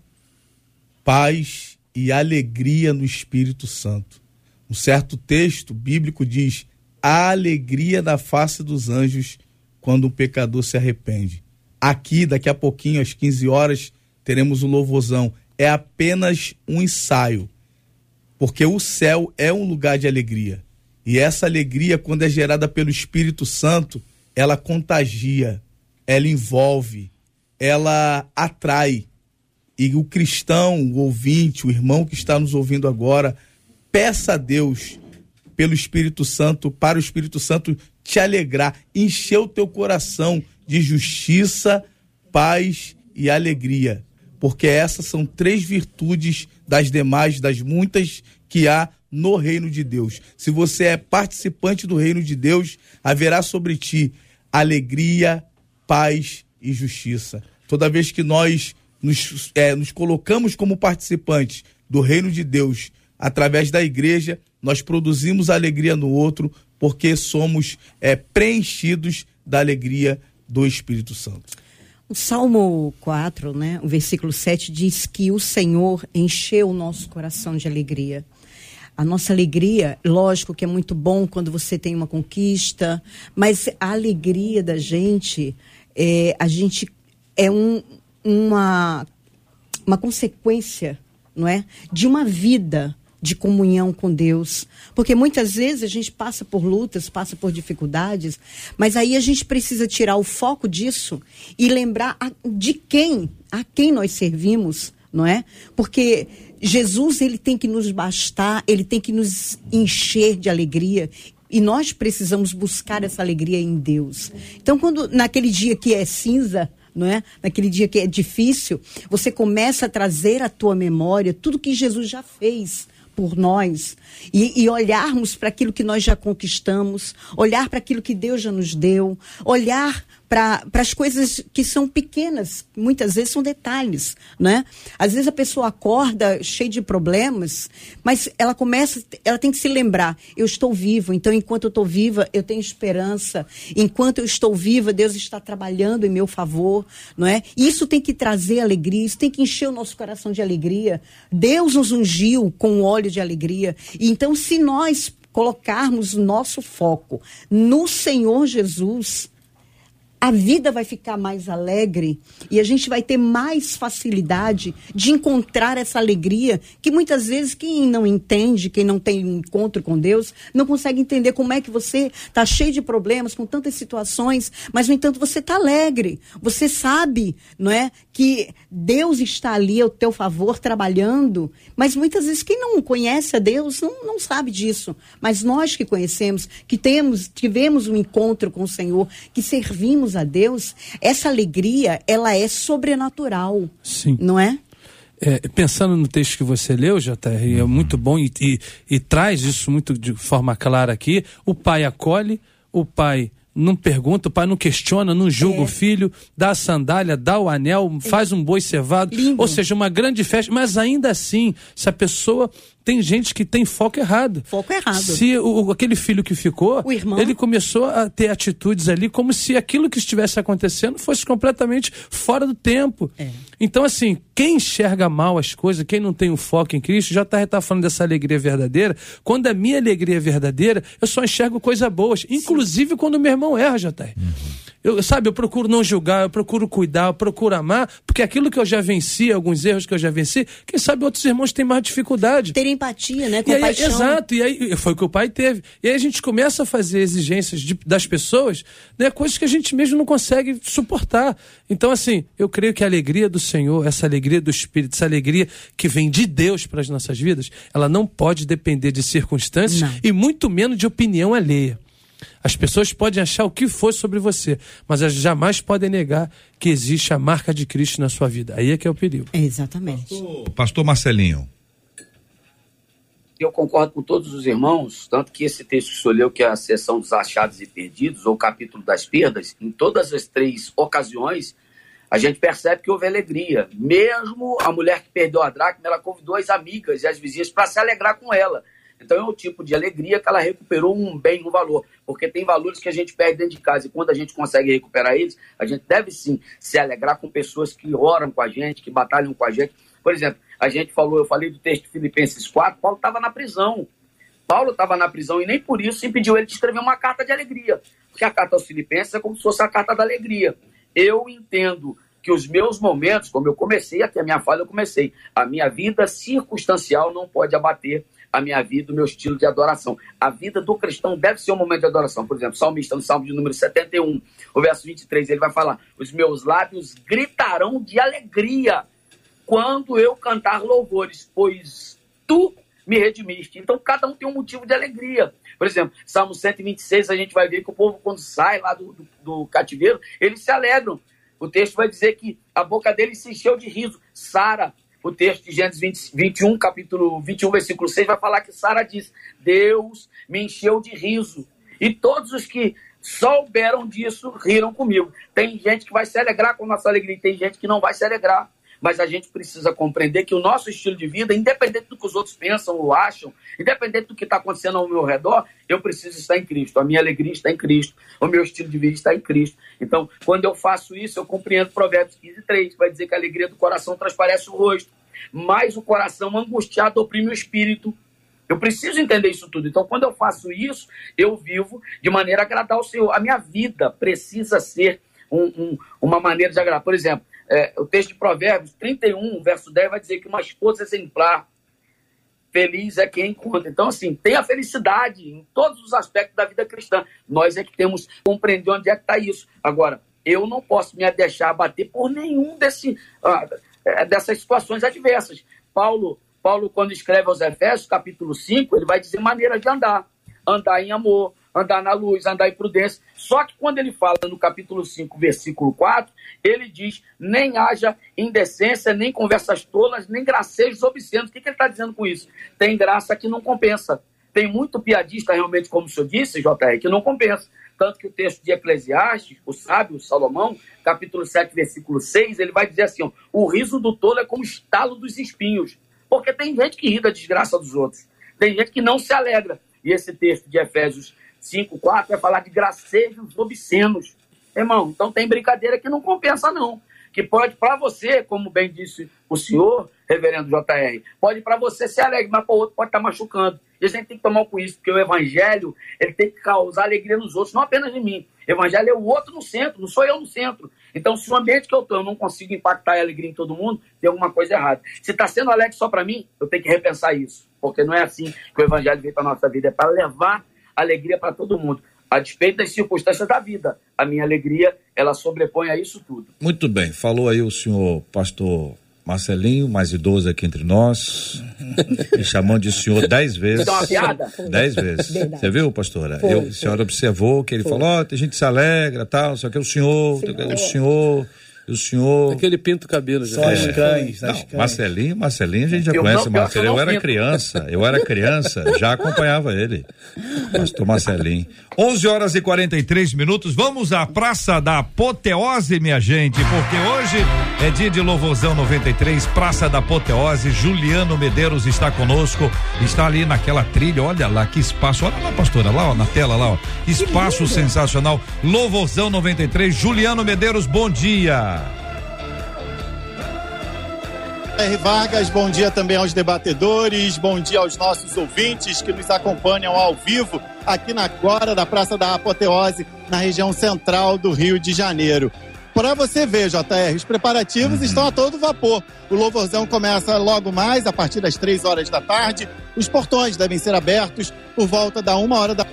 paz e alegria no Espírito Santo. Um certo texto bíblico diz: a alegria da face dos anjos quando um pecador se arrepende. Aqui, daqui a pouquinho, às 15 horas, teremos o louvorzão. É apenas um ensaio, porque o céu é um lugar de alegria. E essa alegria, quando é gerada pelo Espírito Santo, ela contagia, ela envolve, ela atrai. E o cristão, o ouvinte, o irmão que está nos ouvindo agora, peça a Deus pelo Espírito Santo, para o Espírito Santo te alegrar, encher o teu coração de justiça, paz e alegria. Porque essas são três virtudes das demais, das muitas que há no reino de Deus. Se você é participante do reino de Deus, haverá sobre ti alegria, paz e justiça. Toda vez que nós nos, é, nos colocamos como participantes do reino de Deus através da igreja, nós produzimos alegria no outro porque somos é, preenchidos da alegria do Espírito Santo. O Salmo 4, né, o versículo 7 diz que o Senhor encheu o nosso coração de alegria. A nossa alegria, lógico que é muito bom quando você tem uma conquista, mas a alegria da gente, é, a gente é um, uma, uma consequência, não é? De uma vida de comunhão com Deus. Porque muitas vezes a gente passa por lutas, passa por dificuldades, mas aí a gente precisa tirar o foco disso e lembrar a, de quem, a quem nós servimos, não é? Porque Jesus, ele tem que nos bastar, ele tem que nos encher de alegria. E nós precisamos buscar essa alegria em Deus. Então, quando naquele dia que é cinza, não é? Naquele dia que é difícil, você começa a trazer à tua memória tudo que Jesus já fez por nós e, e olharmos para aquilo que nós já conquistamos, olhar para aquilo que Deus já nos deu, olhar para as coisas que são pequenas, muitas vezes são detalhes, né? Às vezes a pessoa acorda cheia de problemas, mas ela começa, ela tem que se lembrar, eu estou vivo, então enquanto eu estou viva, eu tenho esperança. Enquanto eu estou viva, Deus está trabalhando em meu favor, não é? Isso tem que trazer alegria, isso tem que encher o nosso coração de alegria. Deus nos ungiu com óleo de alegria. E então se nós colocarmos nosso foco no Senhor Jesus, a vida vai ficar mais alegre e a gente vai ter mais facilidade de encontrar essa alegria que muitas vezes quem não entende, quem não tem um encontro com Deus, não consegue entender como é que você está cheio de problemas, com tantas situações, mas no entanto você está alegre. Você sabe, não é, que Deus está ali ao teu favor trabalhando, mas muitas vezes quem não conhece a Deus não, não sabe disso. Mas nós que conhecemos, que temos, tivemos um encontro com o Senhor, que servimos a Deus, essa alegria, ela é sobrenatural. Sim. Não é? É, pensando no texto que você leu, JR, é muito bom e, e, e traz isso muito de forma clara aqui. O pai acolhe, o pai não pergunta, o pai não questiona, não julga É. o filho, dá a sandália, dá o anel, faz um boi cevado. Lindo. Ou seja, uma grande festa, mas ainda assim, se a pessoa. Tem gente que tem foco errado. Foco errado. Se o, aquele filho que ficou, O irmão. ele começou a ter atitudes ali como se aquilo que estivesse acontecendo fosse completamente fora do tempo. É. Então, assim, quem enxerga mal as coisas, quem não tem um foco em Cristo, já está tá falando dessa alegria verdadeira. Quando a minha alegria é verdadeira, eu só enxergo coisas boas. Inclusive quando meu irmão erra, já Eu, sabe, eu procuro não julgar, eu procuro cuidar, eu procuro amar, porque aquilo que eu já venci, alguns erros que eu já venci, quem sabe outros irmãos têm mais dificuldade. Ter empatia, né? E aí, exato, e aí foi o que o pai teve. E aí a gente começa a fazer exigências de- das pessoas, né, coisas que a gente mesmo não consegue suportar. Então, assim, eu creio que a alegria do Senhor, essa alegria do Espírito, essa alegria que vem de Deus para as nossas vidas, ela não pode depender de circunstâncias Não. e muito menos de opinião alheia. As pessoas podem achar o que for sobre você, mas elas jamais podem negar que existe a marca de Cristo na sua vida. Aí é que é o perigo. Exatamente. Pastor Marcelinho. Eu concordo com todos os irmãos, tanto que esse texto que o senhor leu, que é a seção dos achados e perdidos, ou capítulo das perdas, em todas as três ocasiões, a gente percebe que houve alegria. Mesmo a mulher que perdeu a dracma, ela convidou as amigas e as vizinhas para se alegrar com ela. Então é o tipo de alegria que ela recuperou um bem, um valor. Porque tem valores que a gente perde dentro de casa e quando a gente consegue recuperar eles, a gente deve sim se alegrar com pessoas que oram com a gente, que batalham com a gente. Por exemplo, a gente falou, eu falei do texto de Filipenses 4, Paulo estava na prisão. Paulo estava na prisão e nem por isso impediu ele de escrever uma carta de alegria. Porque a carta aos Filipenses é como se fosse a carta da alegria. Eu entendo que os meus momentos, como eu comecei, aqui a minha fala eu comecei, a minha vida circunstancial não pode abater a minha vida, o meu estilo de adoração. A vida do cristão deve ser um momento de adoração. Por exemplo, salmista no salmo de número 71, o verso 23, ele vai falar: Os meus lábios gritarão de alegria quando eu cantar louvores, pois tu me redimiste. Então, cada um tem um motivo de alegria. Por exemplo, Salmo 126, a gente vai ver que o povo, quando sai lá do, do, do cativeiro, eles se alegram. O texto vai dizer que a boca deles se encheu de riso. Sara, o texto de Gênesis 20, 21, capítulo 21, versículo 6, vai falar que Sara diz: Deus me encheu de riso. E todos os que souberam disso riram comigo. Tem gente que vai se alegrar com a nossa alegria, tem gente que não vai se alegrar. Mas a gente precisa compreender que o nosso estilo de vida, independente do que os outros pensam ou acham, independente do que está acontecendo ao meu redor, eu preciso estar em Cristo. A minha alegria está em Cristo. O meu estilo de vida está em Cristo. Então, quando eu faço isso, eu compreendo Provérbios 15, 3, que vai dizer que a alegria do coração transparece o rosto, mas o coração angustiado oprime o espírito. Eu preciso entender isso tudo. Então, quando eu faço isso, eu vivo de maneira a agradar ao Senhor. A minha vida precisa ser um, um, uma maneira de agradar. Por exemplo, é, o texto de Provérbios 31, verso 10, vai dizer que uma esposa exemplar, feliz é quem encontra. Então, assim, tem a felicidade em todos os aspectos da vida cristã. Nós é que temos que compreender onde é que está isso. Agora, eu não posso me deixar abater por nenhum desse, ah, é, dessas situações adversas. Paulo, Paulo, quando escreve aos Efésios, capítulo 5, ele vai dizer maneiras de andar. Andar em amor, andar na luz, andar em prudência. Só que quando ele fala no capítulo 5, versículo 4, ele diz: nem haja indecência, nem conversas tolas, nem gracejos obscenos. O que, que ele está dizendo com isso? Tem graça que não compensa. Tem muito piadista, realmente, como o senhor disse, JR, que não compensa. Tanto que o texto de Eclesiastes, o sábio Salomão, capítulo 7, versículo 6, ele vai dizer assim: ó, o riso do tolo é como o estalo dos espinhos. Porque tem gente que ri da desgraça dos outros. Tem gente que não se alegra. E esse texto de Efésios 5, 4 vai falar de gracejos obscenos. Irmão, então tem brincadeira que não compensa, não. que pode para você, como bem disse o senhor, reverendo JR, pode para você ser alegre, mas para o outro pode estar tá machucando. E a gente tem que tomar com isso, porque o evangelho ele tem que causar alegria nos outros, não apenas em mim. O evangelho é o outro no centro, não sou eu no centro. Então, se o ambiente que eu estou eu não consigo impactar e alegria em todo mundo, tem alguma coisa errada. Se está sendo alegre só para mim, eu tenho que repensar isso. Porque não é assim que o evangelho veio para nossa vida, é para levar alegria para todo mundo a despeito das circunstâncias da vida. A minha alegria, ela sobrepõe a isso tudo. Muito bem. Falou aí o senhor pastor Marcelinho, mais idoso aqui entre nós, me [laughs] chamando de senhor dez vezes. Então, uma piada? Dez vezes. Verdade. Você viu, pastora? Foi, Eu, a senhora observou que ele foi. falou, ó, oh, tem gente que se alegra, tal, só que é o senhor, senhor. o senhor o senhor. Aquele pinto cabelo. Só as é. cães. Não, cães. Marcelinho, Marcelinho a gente já eu conhece não, Marcelinho. Eu, eu era pinto. criança, eu era criança, já acompanhava ele. Pastor Marcelinho. 11 horas e 43 minutos. Vamos à Praça da Apoteose, minha gente, porque hoje é dia de louvorzão 93, Praça da Apoteose. Juliano Medeiros está conosco, está ali naquela trilha. Olha lá que espaço. Olha lá, pastora, lá ó, na tela lá, ó. Espaço sensacional. Louvorzão 93. Juliano Medeiros, bom dia. R. Vargas, bom dia também aos debatedores, bom dia aos nossos ouvintes que nos acompanham ao vivo aqui na Agora da Praça da Apoteose, na região central do Rio de Janeiro. Para você ver, JR, os preparativos uhum. estão a todo vapor. O louvorzão começa logo mais, a partir das três horas da tarde. Os portões devem ser abertos por volta da uma hora da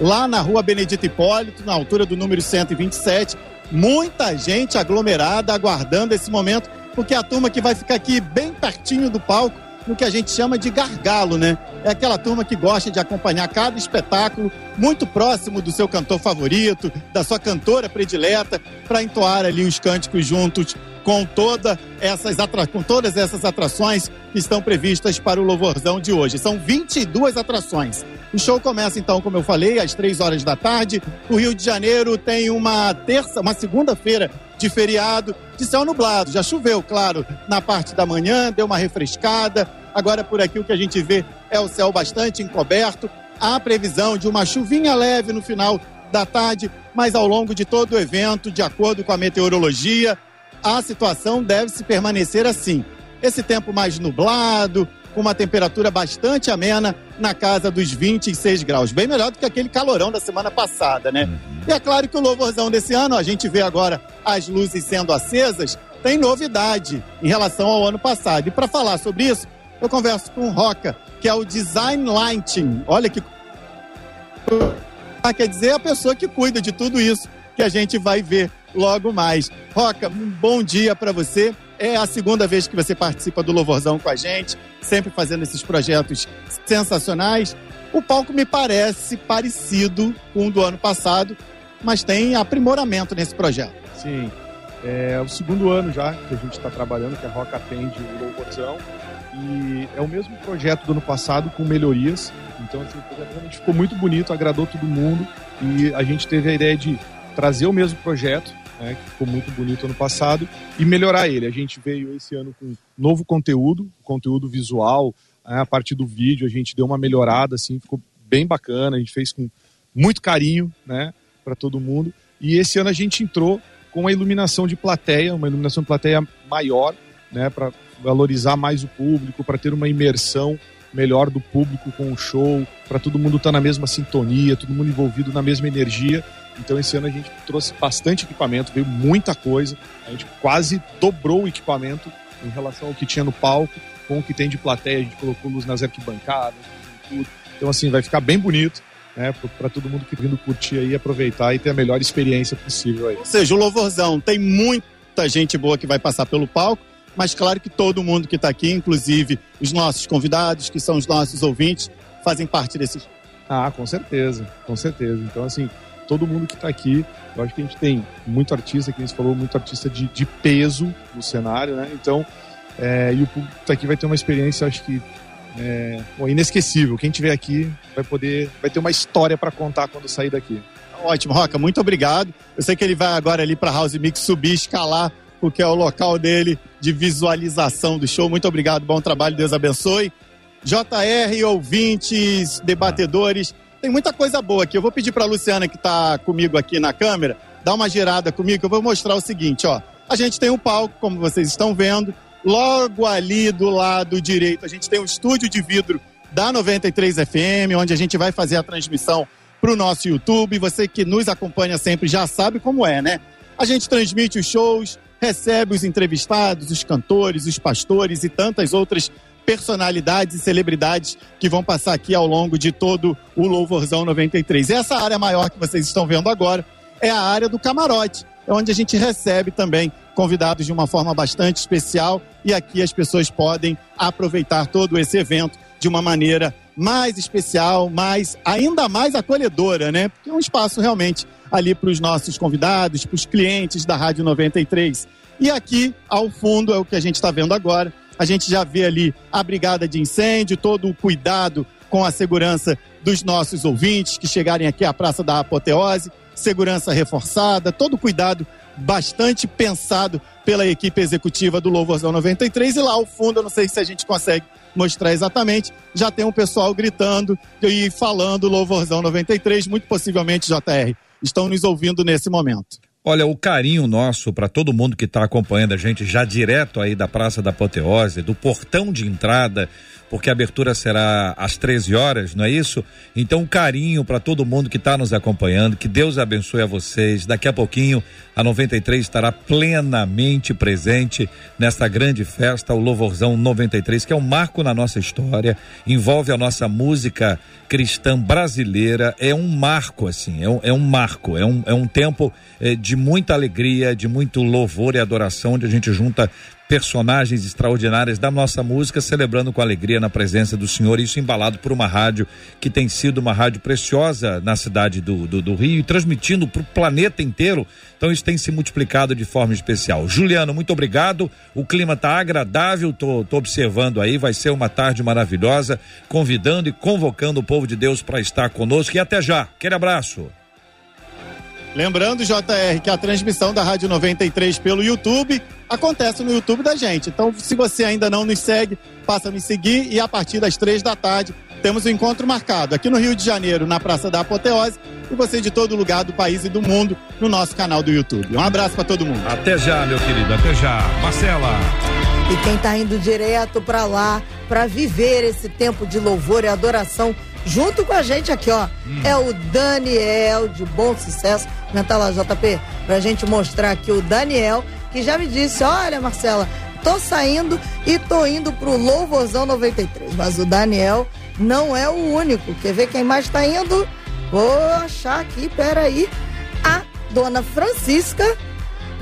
lá na rua Benedito Hipólito, na altura do número 127 muita gente aglomerada aguardando esse momento, porque a turma que vai ficar aqui bem pertinho do palco, no que a gente chama de gargalo, né? É aquela turma que gosta de acompanhar cada espetáculo muito próximo do seu cantor favorito, da sua cantora predileta, para entoar ali os cânticos juntos com, toda essas com todas essas atrações que estão previstas para o Louvorzão de hoje. São 22 atrações. O show começa então, como eu falei, às três horas da tarde. O Rio de Janeiro tem uma terça, uma segunda-feira de feriado, de céu nublado. Já choveu, claro, na parte da manhã, deu uma refrescada. Agora por aqui o que a gente vê é o céu bastante encoberto. Há previsão de uma chuvinha leve no final da tarde, mas ao longo de todo o evento, de acordo com a meteorologia, a situação deve se permanecer assim. Esse tempo mais nublado, com uma temperatura bastante amena na casa dos 26 graus. Bem melhor do que aquele calorão da semana passada, né? Uhum. E é claro que o louvorzão desse ano, a gente vê agora as luzes sendo acesas, tem novidade em relação ao ano passado. E para falar sobre isso, eu converso com o Roca, que é o Design Lighting. Olha que. Quer dizer, a pessoa que cuida de tudo isso que a gente vai ver logo mais. Roca, um bom dia para você. É a segunda vez que você participa do Louvorzão com a gente, sempre fazendo esses projetos sensacionais. O palco me parece parecido com o do ano passado, mas tem aprimoramento nesse projeto. Sim, é o segundo ano já que a gente está trabalhando, que a Roca atende o Louvorzão. E é o mesmo projeto do ano passado, com melhorias. Então, assim, o projeto realmente ficou muito bonito, agradou todo mundo. E a gente teve a ideia de trazer o mesmo projeto, né, que ficou muito bonito ano passado, e melhorar ele. A gente veio esse ano com novo conteúdo, conteúdo visual, né, a partir do vídeo a gente deu uma melhorada, assim, ficou bem bacana, a gente fez com muito carinho, né, para todo mundo. E esse ano a gente entrou com a iluminação de plateia, uma iluminação de plateia maior, né, para valorizar mais o público, para ter uma imersão melhor do público com o show, para todo mundo estar tá na mesma sintonia, todo mundo envolvido na mesma energia. Então esse ano a gente trouxe bastante equipamento, veio muita coisa. A gente quase dobrou o equipamento em relação ao que tinha no palco, com o que tem de plateia, a gente colocou luz nas arquibancadas, tudo. Então assim, vai ficar bem bonito. Né, para todo mundo que vindo curtir aí, aproveitar e ter a melhor experiência possível aí. Ou seja, o Louvorzão tem muita gente boa que vai passar pelo palco, mas claro que todo mundo que está aqui, inclusive os nossos convidados, que são os nossos ouvintes, fazem parte desse. Ah, com certeza, com certeza. Então, assim, todo mundo que está aqui. Eu acho que a gente tem muito artista, que a gente falou, muito artista de, de peso no cenário, né? Então, é, e o público que tá aqui vai ter uma experiência, acho que é, bom, inesquecível. Quem tiver aqui vai poder, vai ter uma história para contar quando sair daqui. Ótimo, Roca, muito obrigado. Eu sei que ele vai agora ali para House Mix subir, escalar, porque é o local dele de visualização do show. Muito obrigado, bom trabalho, Deus abençoe. JR, ouvintes, debatedores, tem muita coisa boa aqui. Eu vou pedir para a Luciana, que está comigo aqui na câmera, dá uma girada comigo que eu vou mostrar o seguinte, ó. A gente tem um palco, como vocês estão vendo. Logo ali do lado direito, a gente tem um estúdio de vidro da 93 FM, onde a gente vai fazer a transmissão para o nosso YouTube. Você que nos acompanha sempre já sabe como é, né? A gente transmite os shows, recebe os entrevistados, os cantores, os pastores e tantas outras personalidades e celebridades que vão passar aqui ao longo de todo o Louvorzão 93. E essa área maior que vocês estão vendo agora é a área do camarote, é onde a gente recebe também convidados de uma forma bastante especial e aqui as pessoas podem aproveitar todo esse evento de uma maneira mais especial, mais ainda mais acolhedora, né? Porque é um espaço realmente ali para os nossos convidados, para os clientes da Rádio 93. E aqui ao fundo é o que a gente está vendo agora. A gente já vê ali a brigada de incêndio, todo o cuidado com a segurança dos nossos ouvintes que chegarem aqui à Praça da Apoteose, segurança reforçada, todo o cuidado bastante pensado pela equipe executiva do Louvorzão 93. E lá ao fundo, eu não sei se a gente consegue mostrar exatamente, já tem um pessoal gritando e falando Louvorzão 93, muito possivelmente JR. Estão nos ouvindo nesse momento. Olha, o carinho nosso para todo mundo que está acompanhando a gente já direto aí da Praça da Apoteose, do portão de entrada, porque a abertura será às 13 horas, não é isso? Então, um carinho para todo mundo que está nos acompanhando, que Deus abençoe a vocês. Daqui a pouquinho, a 93 estará plenamente presente nesta grande festa, o Louvorzão 93, que é um marco na nossa história, envolve a nossa música cristã brasileira, é um marco, assim, é um, é um marco, é um, é um tempo é, de muita alegria, de muito louvor e adoração, onde a gente junta personagens extraordinárias da nossa música, celebrando com alegria na presença do Senhor, isso embalado por uma rádio que tem sido uma rádio preciosa na cidade do, do, do Rio e transmitindo para o planeta inteiro. Então isso tem se multiplicado de forma especial. Juliano, muito obrigado. O clima está agradável, tô, tô observando aí, vai ser uma tarde maravilhosa, convidando e convocando o povo de Deus para estar conosco. E até já. Aquele abraço. Lembrando, JR, que a transmissão da Rádio 93 pelo YouTube acontece no YouTube da gente. Então, se você ainda não nos segue, passa a me seguir e a partir das três da tarde temos o um encontro marcado aqui no Rio de Janeiro, na Praça da Apoteose, e você de todo lugar do país e do mundo no nosso canal do YouTube. Um abraço para todo mundo. Até já, meu querido, até já. Marcela. E quem está indo direto para lá para viver esse tempo de louvor e adoração junto com a gente aqui, ó, hum. é o Daniel de Bom Sucesso. Comenta lá, JP, pra gente mostrar aqui o Daniel, que já me disse: olha, Marcela, tô saindo e tô indo pro Louvorzão 93. Mas o Daniel não é o único. Quer ver quem mais tá indo? Vou achar aqui, peraí. A dona Francisca,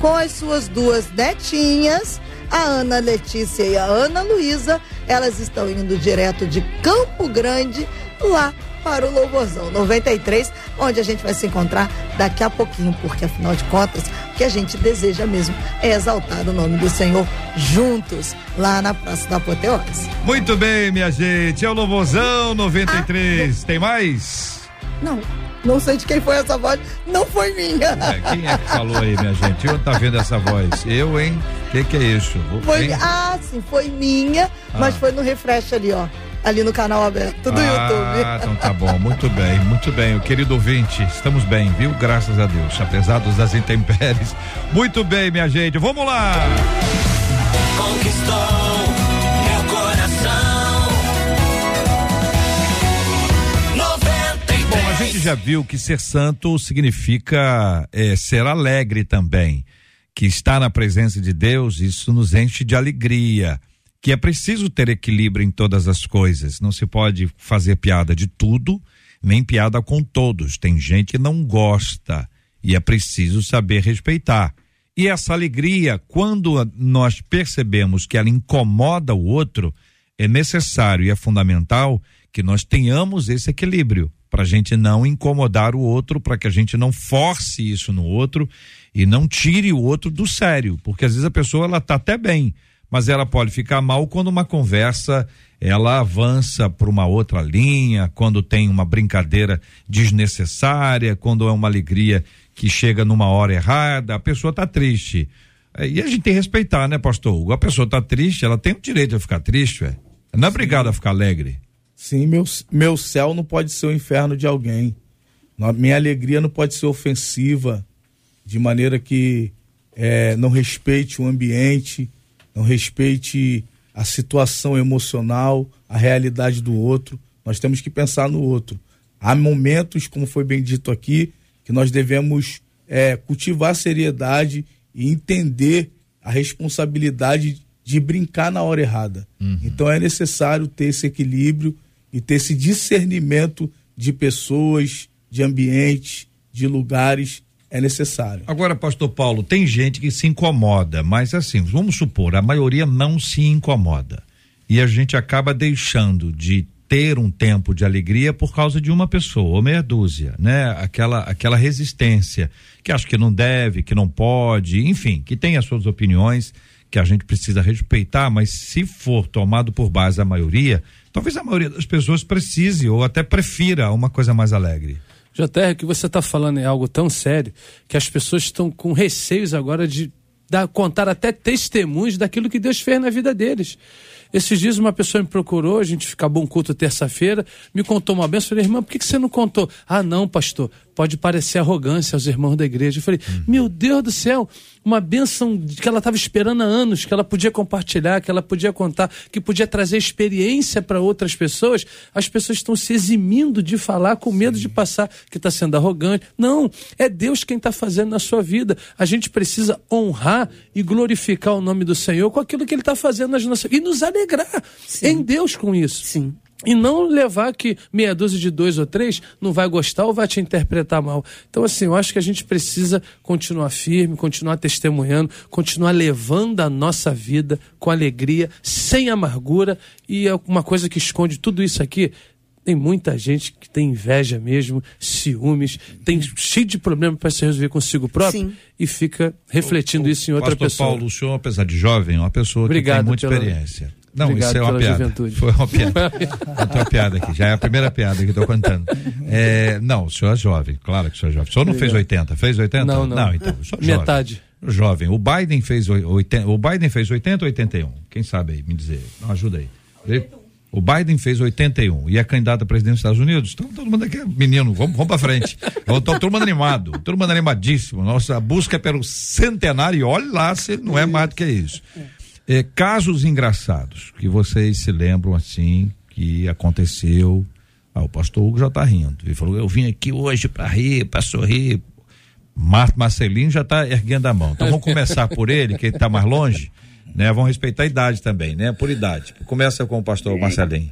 com as suas duas netinhas, a Ana Letícia e a Ana Luísa, elas estão indo direto de Campo Grande lá para o Louvorzão 93, onde a gente vai se encontrar daqui a pouquinho, porque afinal de contas, o que a gente deseja mesmo é exaltar o nome do Senhor juntos lá na Praça da Apoteose. Muito bem, minha gente, é o Louvorzão 93. Ah, Tem mais? Não. Não sei de quem foi essa voz, não foi minha. É, quem é que falou aí, minha gente? Eu tá vendo essa voz? Eu, hein? O que, que é isso? Foi, ah, sim, foi minha, ah. mas foi no refresh ali, ó ali no canal aberto do ah, YouTube. Ah, então tá bom, [laughs] muito bem, muito bem. O querido ouvinte, estamos bem, viu? Graças a Deus, apesar das intempéries. Muito bem, minha gente, vamos lá! Conquistou gente já viu que ser santo significa é, ser alegre também. Que estar na presença de Deus, isso nos enche de alegria que é preciso ter equilíbrio em todas as coisas. Não se pode fazer piada de tudo, nem piada com todos. Tem gente que não gosta e é preciso saber respeitar. E essa alegria, quando nós percebemos que ela incomoda o outro, é necessário e é fundamental que nós tenhamos esse equilíbrio para a gente não incomodar o outro, para que a gente não force isso no outro e não tire o outro do sério, porque às vezes a pessoa ela tá até bem, mas ela pode ficar mal quando uma conversa ela avança para uma outra linha, quando tem uma brincadeira desnecessária, quando é uma alegria que chega numa hora errada, a pessoa está triste. É, e a gente tem que respeitar, né, pastor Hugo? A pessoa está triste, ela tem o direito de ficar triste, ué. Não é obrigado a ficar alegre. Sim, meu, meu céu não pode ser o inferno de alguém. Minha alegria não pode ser ofensiva de maneira que é, não respeite o ambiente, não respeite a situação emocional, a realidade do outro. Nós temos que pensar no outro. Há momentos, como foi bem dito aqui, que nós devemos é, cultivar a seriedade e entender a responsabilidade de brincar na hora errada. Uhum. Então é necessário ter esse equilíbrio e ter esse discernimento de pessoas, de ambientes, de lugares é necessário. Agora, pastor Paulo, tem gente que se incomoda, mas assim, vamos supor, a maioria não se incomoda. E a gente acaba deixando de ter um tempo de alegria por causa de uma pessoa, ou meia dúzia, né? Aquela, aquela resistência, que acha que não deve, que não pode, enfim, que tem as suas opiniões, que a gente precisa respeitar, mas se for tomado por base a maioria, talvez a maioria das pessoas precise ou até prefira uma coisa mais alegre. JR, o que você está falando é algo tão sério que as pessoas estão com receios agora de dar, contar até testemunhos daquilo que Deus fez na vida deles. Esses dias uma pessoa me procurou, a gente acabou um culto terça-feira, me contou uma benção. Falei, irmã, por que, que você não contou? Ah, não, pastor, pode parecer arrogância aos irmãos da igreja. Eu falei, hum. meu Deus do céu, uma bênção que ela estava esperando há anos, que ela podia compartilhar, que ela podia contar, que podia trazer experiência para outras pessoas. As pessoas estão se eximindo de falar com medo Sim. de passar que está sendo arrogante. Não, é Deus quem está fazendo na sua vida. A gente precisa honrar e glorificar o nome do Senhor com aquilo que Ele está fazendo nas nossas e nos alegrar Sim. em Deus com isso. Sim. E não levar que meia dúzia de dois ou três não vai gostar ou vai te interpretar mal. Então, assim, eu acho que a gente precisa continuar firme, continuar testemunhando, continuar levando a nossa vida com alegria, sem amargura. E é uma coisa que esconde tudo isso aqui. Tem muita gente que tem inveja mesmo, ciúmes, tem cheio de problema para se resolver consigo próprio Sim. e fica refletindo o, o, isso em outra Pastor pessoa. Paulo, o senhor, apesar de jovem, é uma pessoa Obrigado que tem muita pela... experiência não, Obrigado isso é uma piada. Juventude. Foi uma piada. [laughs] uma piada aqui. Já é a primeira piada que estou contando. É, não, o senhor é jovem, claro que o senhor é jovem. O senhor não Obrigado. fez 80? Fez 80? Não, não. Não, então. Metade. Jovem. O Biden fez 80, o Biden fez 80 ou 81? Quem sabe aí, me dizer. Não, ajuda aí. O Biden fez 81 e é candidato a presidente dos Estados Unidos. Então todo mundo aqui é menino, vamos, vamos para frente. Então, todo mundo animado, todo mundo animadíssimo. Nossa busca é pelo centenário e olha lá se não é mais do que isso. É, casos engraçados que vocês se lembram assim, que aconteceu. Ah, o pastor Hugo já está rindo. Ele falou: Eu vim aqui hoje para rir, para sorrir. Marco Marcelino já está erguendo a mão. Então vamos começar por ele, que ele está mais longe. Né? Vamos respeitar a idade também, né? Por idade. Começa com o pastor Marcelinho.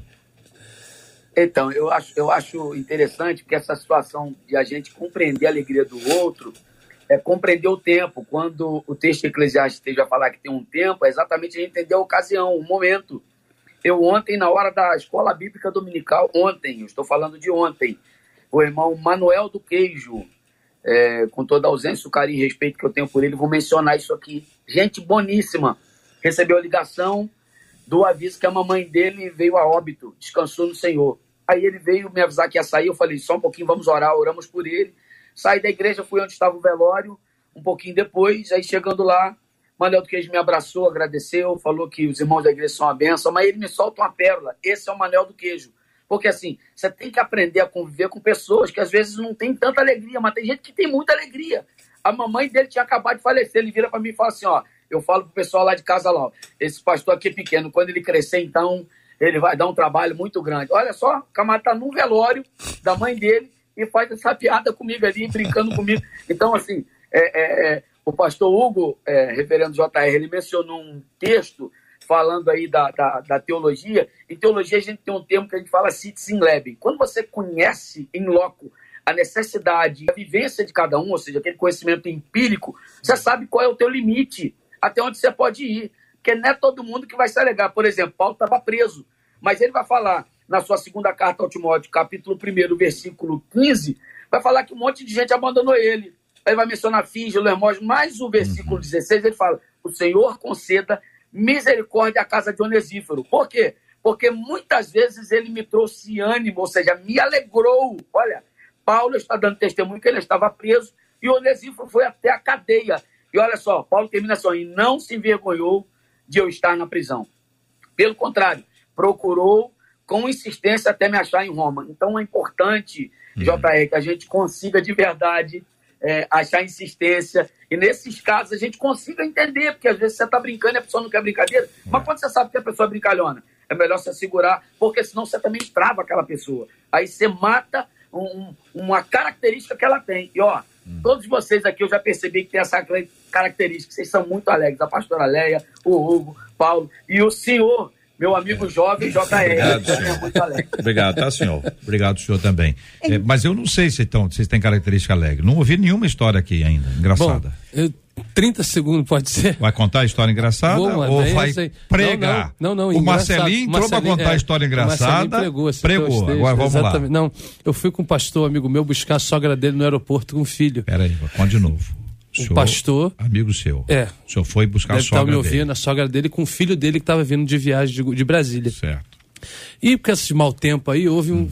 Então, eu acho, eu acho interessante que essa situação de a gente compreender a alegria do outro é compreender o tempo. Quando o texto eclesiástico esteja a falar que tem um tempo, é exatamente a gente entender a ocasião, o momento. Eu ontem, na hora da escola bíblica dominical, ontem, eu estou falando de ontem, o irmão Manuel do Queijo, é, com toda a ausência, o carinho e respeito que eu tenho por ele, vou mencionar isso aqui. Gente boníssima, recebeu a ligação do aviso que a mamãe dele veio a óbito, descansou no Senhor. Aí ele veio me avisar que ia sair, eu falei, só um pouquinho, vamos orar, oramos por ele. Saí da igreja, fui onde estava o velório, um pouquinho depois, aí chegando lá, Manuel do Queijo me abraçou, agradeceu, falou que os irmãos da igreja são uma benção, mas ele me solta uma pérola. Esse é o Manuel do Queijo. Porque assim, você tem que aprender a conviver com pessoas que às vezes não tem tanta alegria, mas tem gente que tem muita alegria. A mamãe dele tinha acabado de falecer, ele vira para mim e fala assim, ó, eu falo pro pessoal lá de casa lá, ó, esse pastor aqui é pequeno, quando ele crescer, então, ele vai dar um trabalho muito grande. Olha só, o camarada tá no velório da mãe dele, e faz essa piada comigo ali, brincando comigo. Então, assim, é, é, é o pastor Hugo, é, reverendo JR, ele mencionou um texto falando aí da, da, da, teologia. Em teologia a gente tem um termo que a gente fala citizen lab. Quando você conhece em loco a necessidade, a vivência de cada um, ou seja, aquele conhecimento empírico, você sabe qual é o teu limite, até onde você pode ir. Porque não é todo mundo que vai se alegar. Por exemplo, Paulo estava preso, mas ele vai falar na sua segunda carta ao Timóteo, capítulo 1, versículo 15, vai falar que um monte de gente abandonou ele. Ele vai mencionar Fígelo, Hermógenes, mas o versículo uhum. 16 ele fala: O Senhor conceda misericórdia à casa de Onesífero. Por quê? Porque muitas vezes ele me trouxe ânimo, ou seja, me alegrou. Olha, Paulo está dando testemunho que ele estava preso e Onesífero foi até a cadeia. E olha só, Paulo termina assim: e não se envergonhou de eu estar na prisão. Pelo contrário, procurou com insistência até me achar em Roma. Então é importante, uhum. JR, que a gente consiga de verdade é, achar insistência. E nesses casos a gente consiga entender, porque às vezes você está brincando e a pessoa não quer brincadeira. Mas quando você sabe que a pessoa é brincalhona, é melhor você segurar, porque senão você também trava aquela pessoa. Aí você mata um, uma característica que ela tem. E ó, hum. todos vocês aqui eu já percebi que tem essa característica, vocês são muito alegres. A pastora Leia, o Hugo, Paulo e o senhor meu amigo jovem JR. [laughs] Obrigado, senhor. Obrigado, tá, senhor? Obrigado, senhor também. É, mas eu não sei se então, vocês têm característica alegre. Não ouvi nenhuma história aqui ainda, engraçada. Bom, eu, 30 segundos pode ser. Vai contar a história engraçada Vou, ou vai pregar? Não, não, não, não O Marcelinho entrou para contar é, a história engraçada. pregou, pregou. Agora vamos Exatamente. lá. Não, eu fui com um pastor amigo meu buscar a sogra dele no aeroporto com um filho. Peraí, conta de novo o senhor, pastor. Amigo seu. É. O senhor foi buscar deve a sogra estar me ouvindo, dele. a sogra dele com o filho dele que estava vindo de viagem de, de, Brasília. Certo. E com esse mau tempo aí, houve um.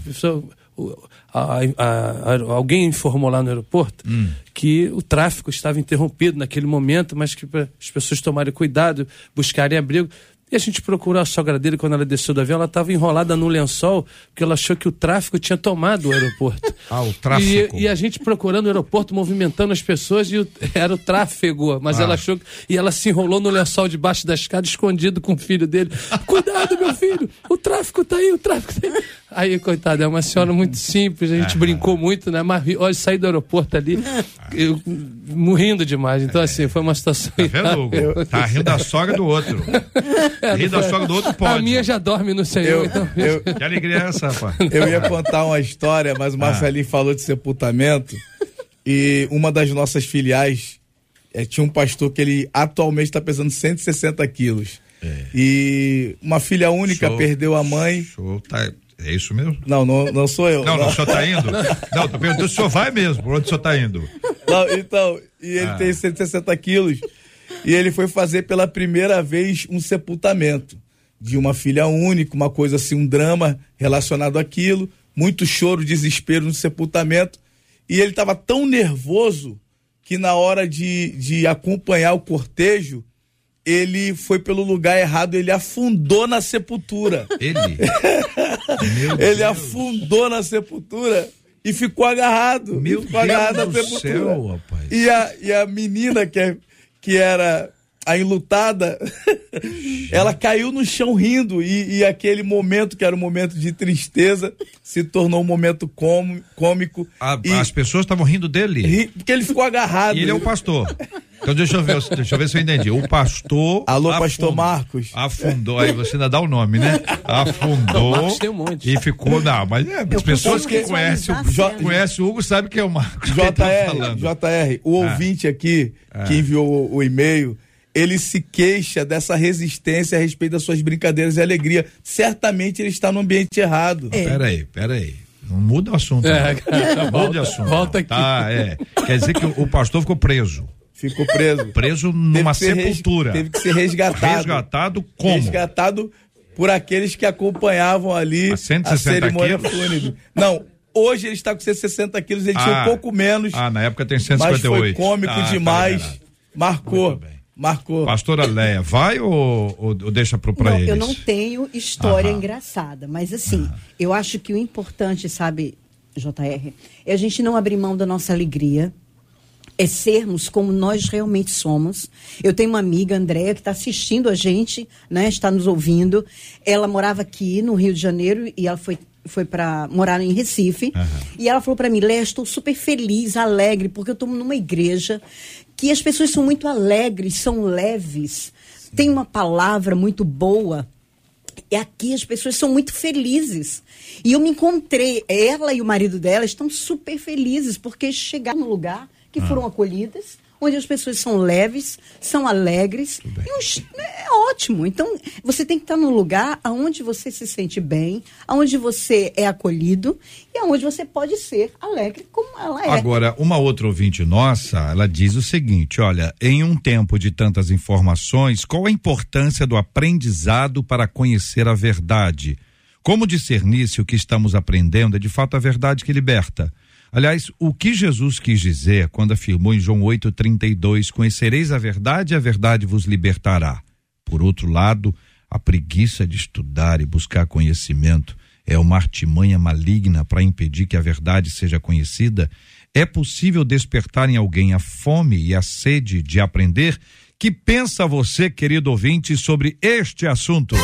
Hum. A, a, a, alguém informou lá no aeroporto hum. que o tráfico estava interrompido naquele momento, mas que para as pessoas tomarem cuidado, buscarem abrigo. E a gente procurou a sogra dele quando ela desceu do avião, ela estava enrolada no lençol, porque ela achou que o tráfico tinha tomado o aeroporto. [laughs] ah, o tráfico. E, e, a gente procurando o aeroporto, movimentando as pessoas, e o, [laughs] era o tráfego. Mas ah. ela achou. E ela se enrolou no lençol debaixo da escada, escondido com o filho dele. [laughs] Cuidado, meu filho! O tráfico tá aí, o tráfico tá aí. Aí, coitada, é uma senhora muito simples, a gente brincou muito, né? Mas olha, saí do aeroporto ali, eu, morrendo demais. Então, assim, foi uma situação. Tá vendo, Hugo? Tá rindo da sogra do outro. É, rindo da sogra do outro pode. A minha já dorme no Senhor. Eu, então... eu, que alegria é essa, rapaz? Eu ia contar uma história, mas o Marcelinho ah. falou de sepultamento. E uma das nossas filiais é, tinha um pastor que ele atualmente está pesando 160 quilos. É. E uma filha única show, perdeu a mãe. Show, tá, é isso mesmo? Não, não, não sou eu. Não, não, o senhor está indo? Não, tô perguntando se o senhor vai mesmo, por onde o senhor está indo? Não, então, e ele ah. tem 160 quilos. E ele foi fazer pela primeira vez um sepultamento de uma filha única, uma coisa assim, um drama relacionado àquilo, muito choro, desespero no sepultamento. E ele estava tão nervoso que na hora de, de acompanhar o cortejo, ele foi pelo lugar errado, ele afundou na sepultura. Ele? [laughs] ele afundou na sepultura e ficou agarrado. Meu ficou Deus agarrado do céu, rapaz. E a, e a menina que, é, que era a enlutada, [laughs] ela caiu no chão rindo e, e, aquele momento que era um momento de tristeza se tornou um momento cômico. A, e, as pessoas estavam rindo dele? Ri, porque ele ficou agarrado. E ele é o pastor. Então deixa eu ver, deixa eu ver se eu entendi. O pastor. Alô, afundou, pastor Marcos. Afundou, aí você ainda dá o nome, né? Afundou. tem um monte. E ficou. Não, mas é, as pessoas que conhecem o, conhece o Hugo sabem que é o Marcos. JR, tá JR, o ah. ouvinte aqui ah. que enviou o, o e-mail ele se queixa dessa resistência a respeito das suas brincadeiras e alegria. Certamente ele está no ambiente errado. É. Peraí, peraí. Não muda o assunto. É, não. Muda o assunto. Volta aqui. Tá, é. Quer dizer que o, o pastor ficou preso. Ficou preso. Preso numa sepultura. Teve que ser resgatado. Resgatado como? Resgatado por aqueles que acompanhavam ali a, a cerimônia fúnebre. Não, hoje ele está com 160 quilos, ele ah, tinha um pouco menos. Ah, na época tem 158. Mas foi cômico ah, tá demais. Tá marcou. Marcou. Pastora Leia, vai ou, ou, ou deixa para pra não, eles? Eu não tenho história Aham. engraçada, mas assim, Aham. eu acho que o importante, sabe, JR, é a gente não abrir mão da nossa alegria, é sermos como nós realmente somos. Eu tenho uma amiga, Andréa, que está assistindo a gente, né, está nos ouvindo. Ela morava aqui no Rio de Janeiro e ela foi foi para morar em Recife. Uhum. E ela falou para mim, Lé, estou super feliz, alegre, porque eu estou numa igreja que as pessoas são muito alegres, são leves, Sim. tem uma palavra muito boa. E aqui as pessoas são muito felizes. E eu me encontrei, ela e o marido dela estão super felizes, porque chegaram no lugar que ah. foram acolhidas, onde as pessoas são leves, são alegres. E é ótimo. Então, você tem que estar num lugar onde você se sente bem, onde você é acolhido e onde você pode ser alegre como ela é. Agora, uma outra ouvinte nossa, ela diz o seguinte: olha, em um tempo de tantas informações, qual a importância do aprendizado para conhecer a verdade? Como discernir se o que estamos aprendendo é de fato a verdade que liberta? Aliás, o que Jesus quis dizer quando afirmou em João 8,32: Conhecereis a verdade e a verdade vos libertará. Por outro lado, a preguiça de estudar e buscar conhecimento é uma artimanha maligna para impedir que a verdade seja conhecida. É possível despertar em alguém a fome e a sede de aprender? Que pensa você, querido ouvinte, sobre este assunto?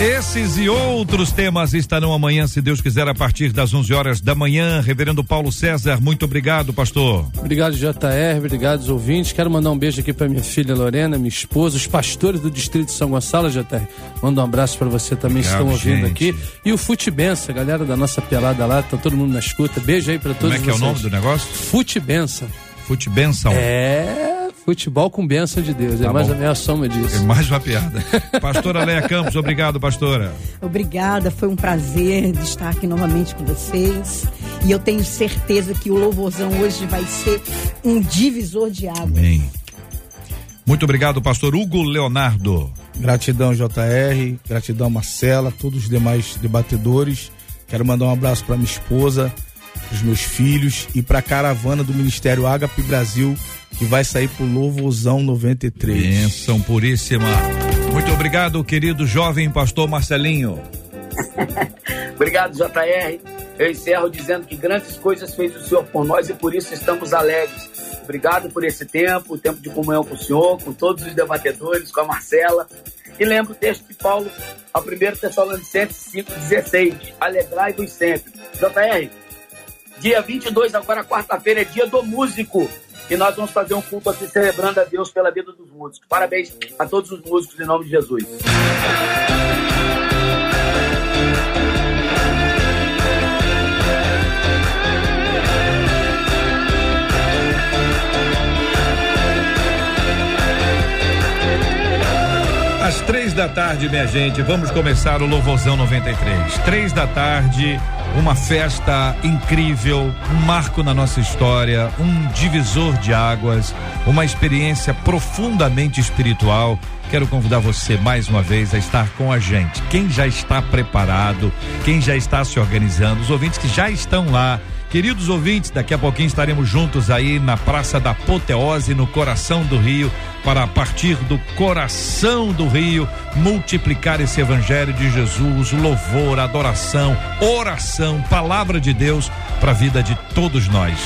Esses e outros temas estarão amanhã, se Deus quiser, a partir das 11 horas da manhã. Reverendo Paulo César, muito obrigado, pastor. Obrigado, JR, obrigado, os ouvintes. Quero mandar um beijo aqui para minha filha Lorena, minha esposa, os pastores do Distrito de São Gonçalo, JR. Manda um abraço para você também, obrigado, estão ouvindo gente. aqui. E o Futebença, galera da nossa pelada lá, tá todo mundo na escuta. Beijo aí para todos Como é que vocês. é o nome do negócio? Futebença. Futebenção. É. Futebol com bênção de Deus. É tá é mais bom. a minha soma disso. É mais uma piada. [laughs] pastora Leia Campos, obrigado, pastora. Obrigada, foi um prazer estar aqui novamente com vocês. E eu tenho certeza que o louvorzão hoje vai ser um divisor de água. Amém. Muito obrigado, pastor Hugo Leonardo. Gratidão, JR, gratidão, Marcela, todos os demais debatedores. Quero mandar um abraço para minha esposa, os meus filhos e para a caravana do Ministério Agape Brasil que vai sair pro Louvozão 93. Benção puríssima. Muito obrigado, querido jovem pastor Marcelinho. [laughs] obrigado, JR. Eu encerro dizendo que grandes coisas fez o Senhor por nós e por isso estamos alegres. Obrigado por esse tempo, o tempo de comunhão com o Senhor, com todos os debatedores, com a Marcela. E lembro o texto de Paulo ao 1 Tessalonicenses 5,16. Alegrai-vos sempre. JR, dia 22, agora quarta-feira, é dia do músico. E nós vamos fazer um culto aqui celebrando a Deus pela vida dos músicos. Parabéns a todos os músicos em nome de Jesus. Às três da tarde, minha gente, vamos começar o Louvozão 93. Três da tarde, uma festa incrível, um marco na nossa história, um divisor de águas, uma experiência profundamente espiritual. Quero convidar você mais uma vez a estar com a gente. Quem já está preparado, quem já está se organizando, os ouvintes que já estão lá. Queridos ouvintes, daqui a pouquinho estaremos juntos aí na Praça da Apoteose, no coração do Rio, para a partir do coração do Rio multiplicar esse evangelho de Jesus, louvor, adoração, oração, palavra de Deus para a vida de todos nós.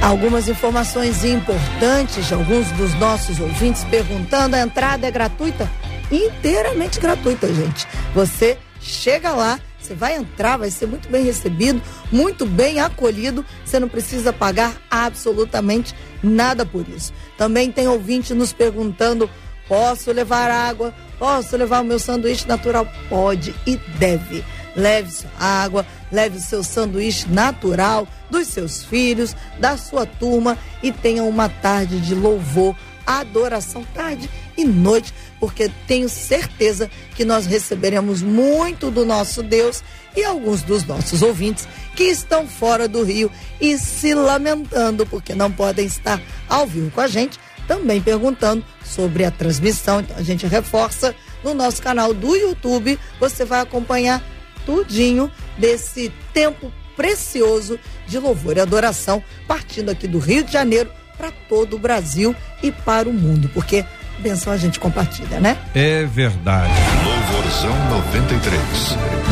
Algumas informações importantes, alguns dos nossos ouvintes perguntando: a entrada é gratuita? Inteiramente gratuita, gente. Você chega lá você vai entrar, vai ser muito bem recebido, muito bem acolhido. Você não precisa pagar absolutamente nada por isso. Também tem ouvinte nos perguntando: posso levar água? Posso levar o meu sanduíche natural? Pode e deve. Leve sua água, leve o seu sanduíche natural dos seus filhos, da sua turma e tenha uma tarde de louvor, adoração, tarde e noite porque tenho certeza que nós receberemos muito do nosso Deus e alguns dos nossos ouvintes que estão fora do Rio e se lamentando porque não podem estar ao vivo com a gente, também perguntando sobre a transmissão. Então a gente reforça no nosso canal do YouTube, você vai acompanhar tudinho desse tempo precioso de louvor e adoração, partindo aqui do Rio de Janeiro para todo o Brasil e para o mundo, porque benção a gente compartilha, né? É verdade. Louvorzão 93.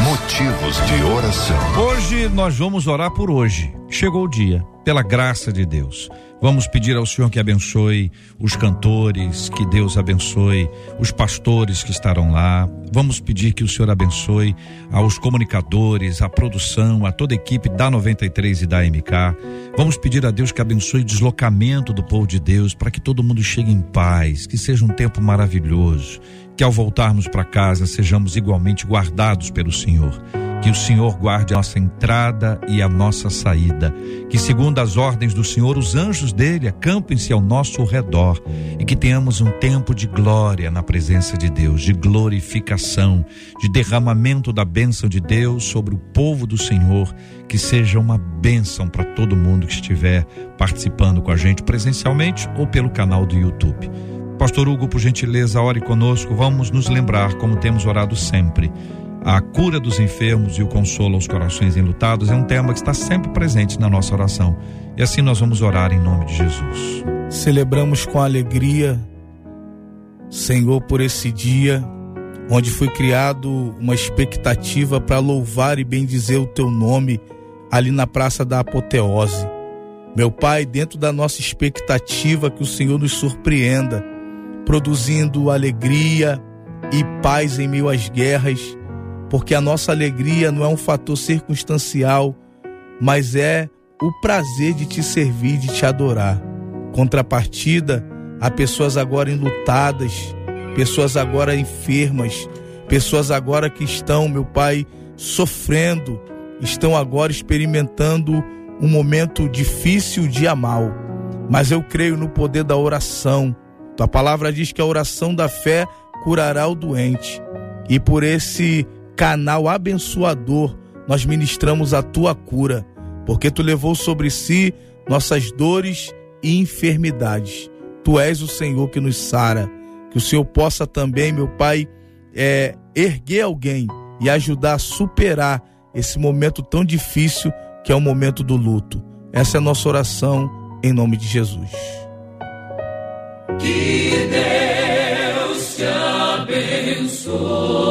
Motivos de oração. Hoje nós vamos orar por hoje. Chegou o dia, pela graça de Deus. Vamos pedir ao Senhor que abençoe os cantores, que Deus abençoe os pastores que estarão lá. Vamos pedir que o Senhor abençoe aos comunicadores, à produção, a toda a equipe da 93 e da MK. Vamos pedir a Deus que abençoe o deslocamento do povo de Deus para que todo mundo chegue em paz, que seja um tempo maravilhoso, que ao voltarmos para casa sejamos igualmente guardados pelo Senhor. Que o Senhor guarde a nossa entrada e a nossa saída. Que, segundo as ordens do Senhor, os anjos dele acampem-se ao nosso redor. E que tenhamos um tempo de glória na presença de Deus, de glorificação, de derramamento da bênção de Deus sobre o povo do Senhor. Que seja uma bênção para todo mundo que estiver participando com a gente presencialmente ou pelo canal do YouTube. Pastor Hugo, por gentileza, ore conosco. Vamos nos lembrar, como temos orado sempre a cura dos enfermos e o consolo aos corações enlutados é um tema que está sempre presente na nossa oração. E assim nós vamos orar em nome de Jesus. Celebramos com alegria, Senhor, por esse dia, onde foi criado uma expectativa para louvar e bendizer o teu nome ali na Praça da Apoteose. Meu Pai, dentro da nossa expectativa que o Senhor nos surpreenda, produzindo alegria e paz em meio às guerras, porque a nossa alegria não é um fator circunstancial, mas é o prazer de te servir, de te adorar. Contrapartida, há pessoas agora enlutadas, pessoas agora enfermas, pessoas agora que estão, meu Pai, sofrendo, estão agora experimentando um momento difícil, dia mal. Mas eu creio no poder da oração. Tua palavra diz que a oração da fé curará o doente. E por esse canal abençoador, nós ministramos a tua cura, porque tu levou sobre si nossas dores e enfermidades. Tu és o Senhor que nos sara. Que o Senhor possa também, meu Pai, é, erguer alguém e ajudar a superar esse momento tão difícil que é o momento do luto. Essa é a nossa oração em nome de Jesus. Que Deus te abençoe.